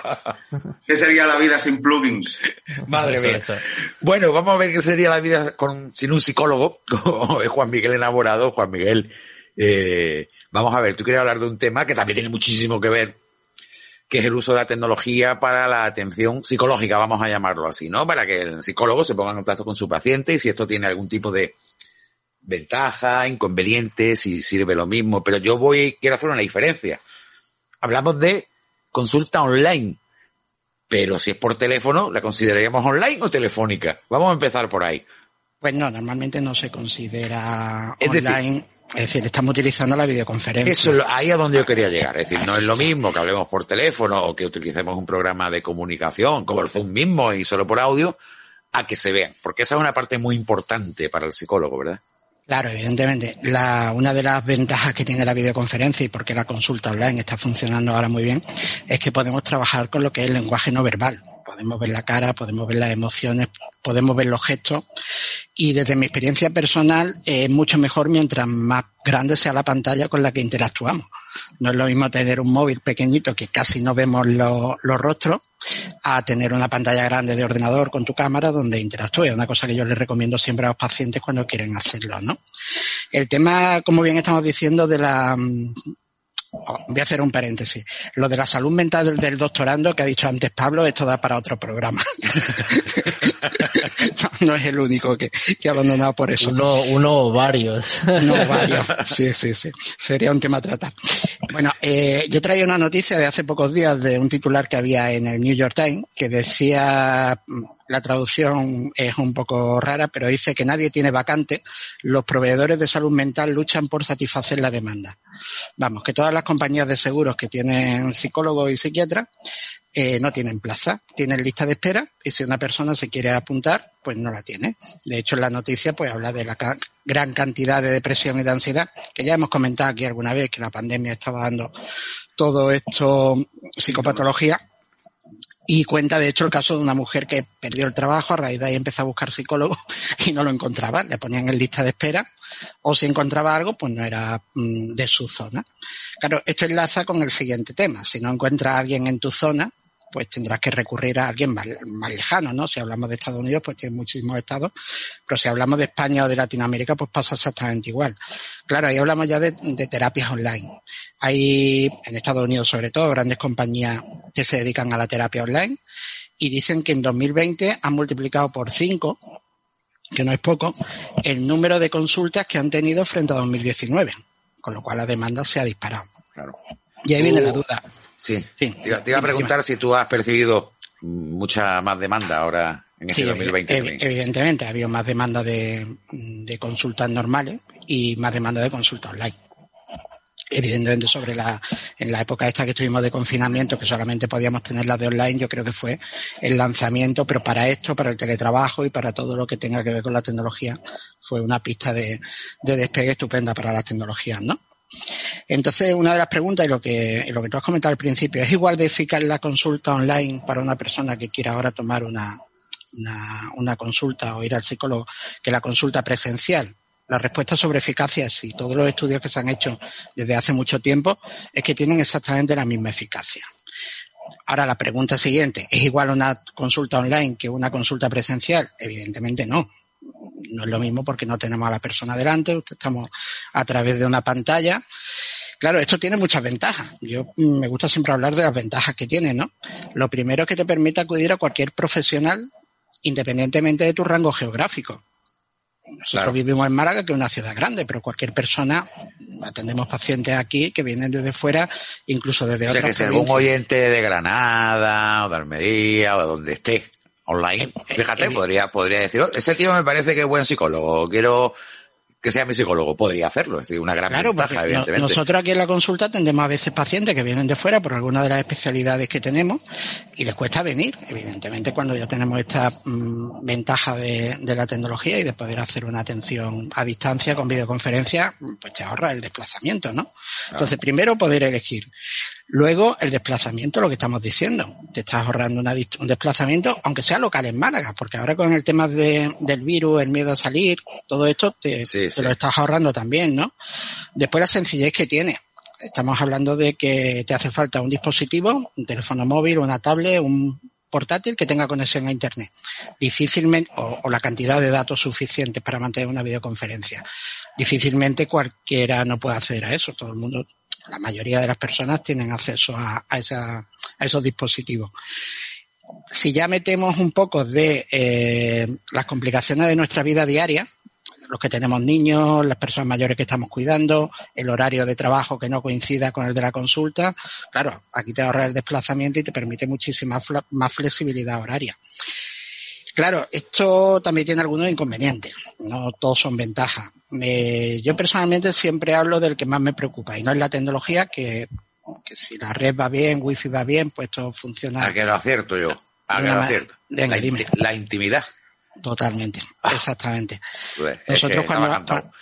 ¿Qué sería la vida sin plugins? Madre Eso, mía. eso. Bueno, vamos a ver qué sería la vida con, sin un psicólogo, Juan Miguel enamorado. Juan Miguel, eh, vamos a ver, tú quieres hablar de un tema que también tiene muchísimo que ver, que es el uso de la tecnología para la atención psicológica, vamos a llamarlo así, ¿no? Para que el psicólogo se ponga en contacto con su paciente y si esto tiene algún tipo de ventaja, inconveniente, si sirve lo mismo. Pero yo voy, quiero hacer una diferencia. Hablamos de consulta online. Pero si es por teléfono, ¿la consideraríamos online o telefónica? Vamos a empezar por ahí. Pues no, normalmente no se considera Es decir- online. es decir, estamos utilizando la videoconferencia. Eso es ahí a donde yo quería llegar. Es decir, no es lo mismo que hablemos por teléfono o que utilicemos un programa de comunicación como el Zoom mismo y solo por audio a que se vean. Porque esa es una parte muy importante para el psicólogo, ¿verdad? Claro, evidentemente. La, una de las ventajas que tiene la videoconferencia y porque la consulta online está funcionando ahora muy bien es que podemos trabajar con lo que es el lenguaje no verbal. Podemos ver la cara, podemos ver las emociones, podemos ver los gestos y desde mi experiencia personal es mucho mejor mientras más grande sea la pantalla con la que interactuamos. No es lo mismo tener un móvil pequeñito que casi no vemos lo- los rostros a tener una pantalla grande de ordenador con tu cámara donde interactúes. Una cosa que yo les recomiendo siempre a los pacientes cuando quieren hacerlo, ¿no? El tema, como bien estamos diciendo, de la... Voy a hacer un paréntesis. Lo de la salud mental del, del doctorando que ha dicho antes Pablo, esto da para otro programa. no, no es el único que, que ha abandonado por eso. Uno, uno o varios. No, varios. Sí, sí, sí. Sería un tema a tratar. Bueno, eh, yo traía una noticia de hace pocos días de un titular que había en el New York Times que decía, la traducción es un poco rara, pero dice que nadie tiene vacante, los proveedores de salud mental luchan por satisfacer la demanda. Vamos, que todas las compañías de seguros que tienen psicólogos y psiquiatras eh, no tienen plaza, tienen lista de espera y si una persona se quiere apuntar, pues no la tiene. De hecho, en la noticia pues habla de la gran cantidad de depresión y de ansiedad, que ya hemos comentado aquí alguna vez que la pandemia estaba dando todo esto psicopatología. Y cuenta, de hecho, el caso de una mujer que perdió el trabajo, a raíz de ahí empezó a buscar psicólogo y no lo encontraba. Le ponían en lista de espera o si encontraba algo, pues no era mm, de su zona. Claro, esto enlaza con el siguiente tema. Si no encuentras a alguien en tu zona, pues tendrás que recurrir a alguien más, más lejano, ¿no? Si hablamos de Estados Unidos, pues tiene muchísimos estados, pero si hablamos de España o de Latinoamérica, pues pasa exactamente igual. Claro, ahí hablamos ya de, de terapias online. Hay, en Estados Unidos sobre todo, grandes compañías que se dedican a la terapia online y dicen que en 2020 han multiplicado por 5, que no es poco, el número de consultas que han tenido frente a 2019, con lo cual la demanda se ha disparado. Claro. Y ahí Tú- viene la duda. Sí. Sí. Te, iba- te iba a preguntar si tú has percibido mucha más demanda ahora en este Sí, 2020. evi- también. evidentemente ha habido más demanda de, de consultas normales y más demanda de consultas online. Evidentemente sobre la, en la época esta que estuvimos de confinamiento, que solamente podíamos tener las de online, yo creo que fue el lanzamiento, pero para esto, para el teletrabajo y para todo lo que tenga que ver con la tecnología, fue una pista de, de despegue estupenda para las tecnologías, ¿no? Entonces, una de las preguntas, y lo que, lo que tú has comentado al principio, ¿es igual de eficaz la consulta online para una persona que quiera ahora tomar una, una, una consulta o ir al psicólogo que la consulta presencial? La respuesta sobre eficacia sí. Todos los estudios que se han hecho desde hace mucho tiempo es que tienen exactamente la misma eficacia. Ahora, la pregunta siguiente, ¿es igual una consulta online que una consulta presencial? Evidentemente no. No es lo mismo porque no tenemos a la persona delante, estamos a través de una pantalla. Claro, esto tiene muchas ventajas. Yo mm, me gusta siempre hablar de las ventajas que tiene, ¿no? Lo primero es que te permite acudir a cualquier profesional independientemente de tu rango geográfico. Nosotros Claro. vivimos en Málaga, que es una ciudad grande, pero cualquier persona, atendemos pacientes aquí que vienen desde fuera, incluso desde O sea otras que si algún oyente de Granada o de Almería o de donde esté online, fíjate, podría, podría decir, "Oh, ese tío me parece que es buen psicólogo, quiero que sea mi psicólogo, podría hacerlo, es decir, una gran Claro, ventaja, no- evidentemente. nosotros aquí en la consulta atendemos a veces pacientes que vienen de fuera por alguna de las especialidades que tenemos y les cuesta venir, evidentemente, cuando ya tenemos esta mm, ventaja de, de la tecnología y de poder hacer una atención a distancia con videoconferencia, pues te ahorra el desplazamiento, ¿no? Entonces, primero poder elegir. Luego, el desplazamiento, lo que estamos diciendo. Te estás ahorrando una un desplazamiento, aunque sea local en Málaga, porque ahora con el tema de- del virus, el miedo a salir, todo esto te, Sí, te sí. lo estás ahorrando también, ¿no? Después la sencillez que tiene. Estamos hablando de que te hace falta un dispositivo, un teléfono móvil, una tablet, un portátil que tenga conexión a Internet. Difícilmente, o, o la cantidad de datos suficientes para mantener una videoconferencia. Difícilmente cualquiera no puede acceder a eso. Todo el mundo, la mayoría de las personas tienen acceso a, esa- a esos dispositivos. Si ya metemos un poco de eh, las complicaciones de nuestra vida diaria, los que tenemos niños, las personas mayores que estamos cuidando, el horario de trabajo que no coincida con el de la consulta, claro, aquí te ahorra el desplazamiento y te permite muchísima más flexibilidad horaria. Claro, esto también tiene algunos inconvenientes, no todos son ventajas. Eh, yo personalmente siempre hablo del que más me preocupa y no es la tecnología, que, que si la red va bien, wifi va bien, pues esto funciona A que lo acierto yo. A que lo acierto. Venga, la, dime. la intimidad. totalmente, exactamente. Pues, es Nosotros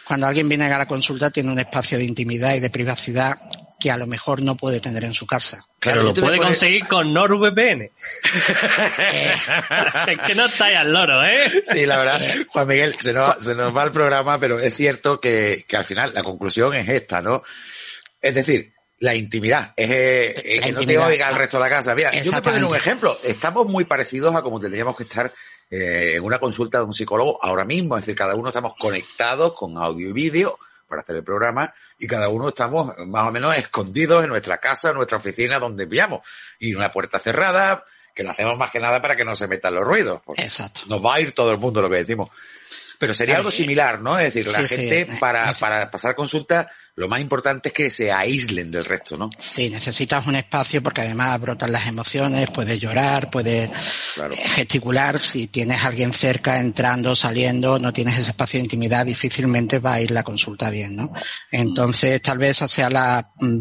cuando alguien viene a la consulta tiene un espacio de intimidad y de privacidad que a lo mejor no puede tener en su casa. Pero yo lo te puede poner- conseguir con NordVPN. es que no estáis al loro, ¿eh? Sí, la verdad, Juan Miguel, se nos, se nos va el programa, pero es cierto que, que al final la conclusión es esta, ¿no? Es decir, la intimidad, es, eh, La que no te oiga el resto de la casa. Mira, yo me pongo un ejemplo. Estamos muy parecidos a como tendríamos que estar eh, en una consulta de un psicólogo ahora mismo. Es decir, cada uno estamos conectados con audio y vídeo para hacer el programa y cada uno estamos más o menos escondidos en nuestra casa, en nuestra oficina donde enviamos. Y una puerta cerrada, que lo hacemos más que nada para que no se metan los ruidos. porque Exacto. nos va a ir todo el mundo lo que decimos. Pero sería algo similar, ¿no? Es decir, la Sí, sí. gente para, para pasar consulta, lo más importante es que se aíslen del resto, ¿no? Sí, necesitas un espacio porque además brotan las emociones, puedes llorar, puedes Claro. eh, gesticular. Si tienes a alguien cerca, entrando, saliendo, no tienes ese espacio de intimidad, difícilmente va a ir la consulta bien, ¿no? Entonces, tal vez esa sea la, mm,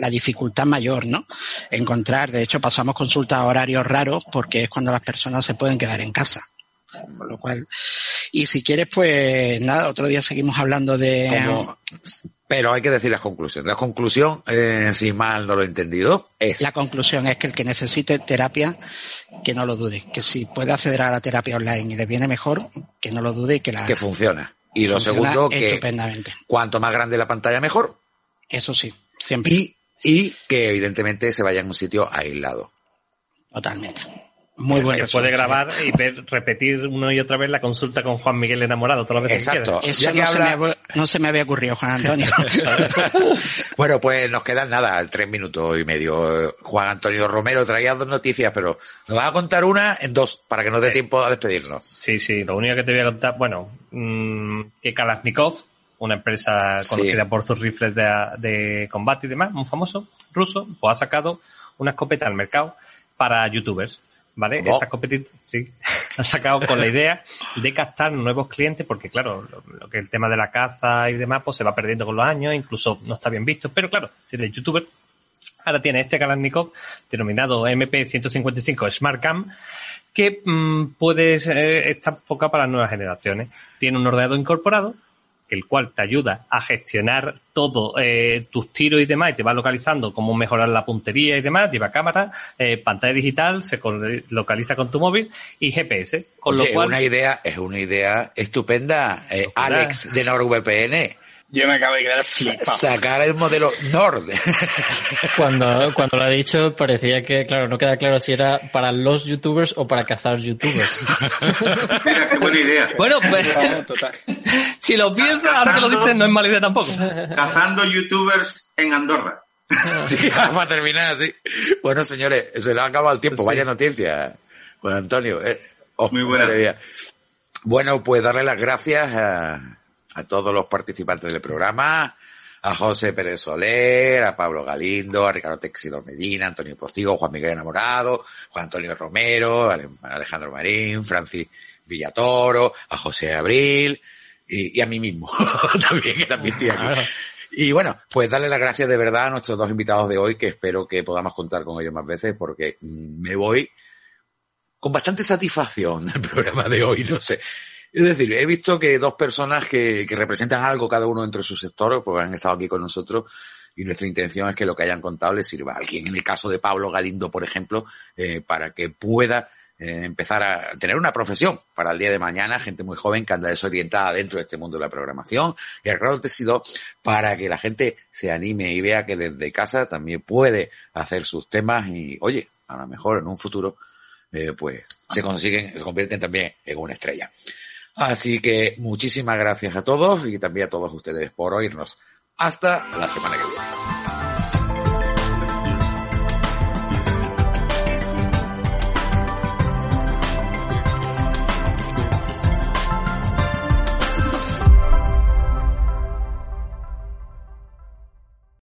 la dificultad mayor, ¿no? Encontrar, de hecho, pasamos consultas a horarios raros porque es cuando las personas se pueden quedar en casa. Lo cual, y si quieres, pues nada, otro día seguimos hablando de, Como- Pero hay que decir las conclusiones. La conclusión, eh, si mal no lo he entendido, es La conclusión es que el que necesite terapia, que no lo dude. Que si puede acceder a la terapia online y le viene mejor, que no lo dude y que la que funciona. Y lo funciona segundo, que cuanto más grande la pantalla, mejor. Eso sí, siempre. Y, y que evidentemente se vaya en un sitio aislado. Totalmente. Muy buen Que puede grabar y ver, repetir una y otra vez la consulta con Juan Miguel enamorado todas las veces que Exacto. quiera. Eso Ya que no, se habla- me, había- no se me había ocurrido, Juan Antonio. Bueno, pues nos quedan nada, tres minutos y medio. Juan Antonio Romero traía dos noticias, pero nos vas a contar una en dos, para que nos dé Sí. tiempo a despedirnos. Sí, sí, lo único que te voy a contar, bueno, mm, que Kalashnikov, una empresa Sí. conocida por sus rifles de, de combate y demás, muy famoso, ruso, pues ha sacado una escopeta al mercado para youtubers, ¿vale? ¿Cómo? Esta escopeta, sí, ha sacado con la idea de captar nuevos clientes, porque claro, lo, lo que el tema de la caza y demás, pues se va perdiendo con los años, incluso no está bien visto, pero claro, si eres youtuber, Ahora tiene este Kalashnikov denominado MP155 Smart Cam que mm, puedes eh, está enfocado para las nuevas generaciones. Tiene un ordenador incorporado el cual te ayuda a gestionar todo eh, tus tiros y demás y te va localizando cómo mejorar la puntería y demás, lleva cámara, eh, pantalla digital, se localiza con tu móvil y GPS, con Oye, lo cual una idea, es una idea estupenda, eh. Alex de NordVPN. Yo me acabo de quedar flipado. Sacar el modelo Nord. Cuando, cuando lo ha dicho parecía que, claro, no queda claro si era para los youtubers o para cazar youtubers. Mira, qué buena idea. bueno, pues, Total, total. si lo piensas, ahora que lo dices, no es mala idea tampoco. Cazando youtubers en Andorra. sí, para terminar, sí. Bueno, señores, se le ha acabado el tiempo. Vaya noticia, Juan Antonio. Eh, oh, Muy buena. Bueno, pues darle las gracias a, a todos los participantes del programa, a José Pérez Soler, a Pablo Galindo, a Ricardo Texido Medina, Antonio Postigo, Juan Miguel Enamorado, Juan Antonio Romero, Ale- Alejandro Marín, Francis Villatoro, a José Abril y, y a mí mismo también, que también estoy aquí. Y bueno, pues darle las gracias de verdad a nuestros dos invitados de hoy, que espero que podamos contar con ellos más veces, porque mm, me voy con bastante satisfacción del programa de hoy, no sé. Es decir, he visto que dos personas que, que representan algo cada uno entre su sector, pues han estado aquí con nosotros y nuestra intención es que lo que hayan contado les sirva a alguien. En el caso de Pablo Galindo, por ejemplo, eh, para que pueda eh, empezar a tener una profesión para el día de mañana, gente muy joven que anda desorientada dentro de este mundo de la programación, y al grado sido para que la gente se anime y vea que desde casa también puede hacer sus temas y, oye, a lo mejor en un futuro, eh, pues se consiguen, se convierten también en una estrella. Así que muchísimas gracias a todos y también a todos ustedes por oírnos. Hasta la semana que viene.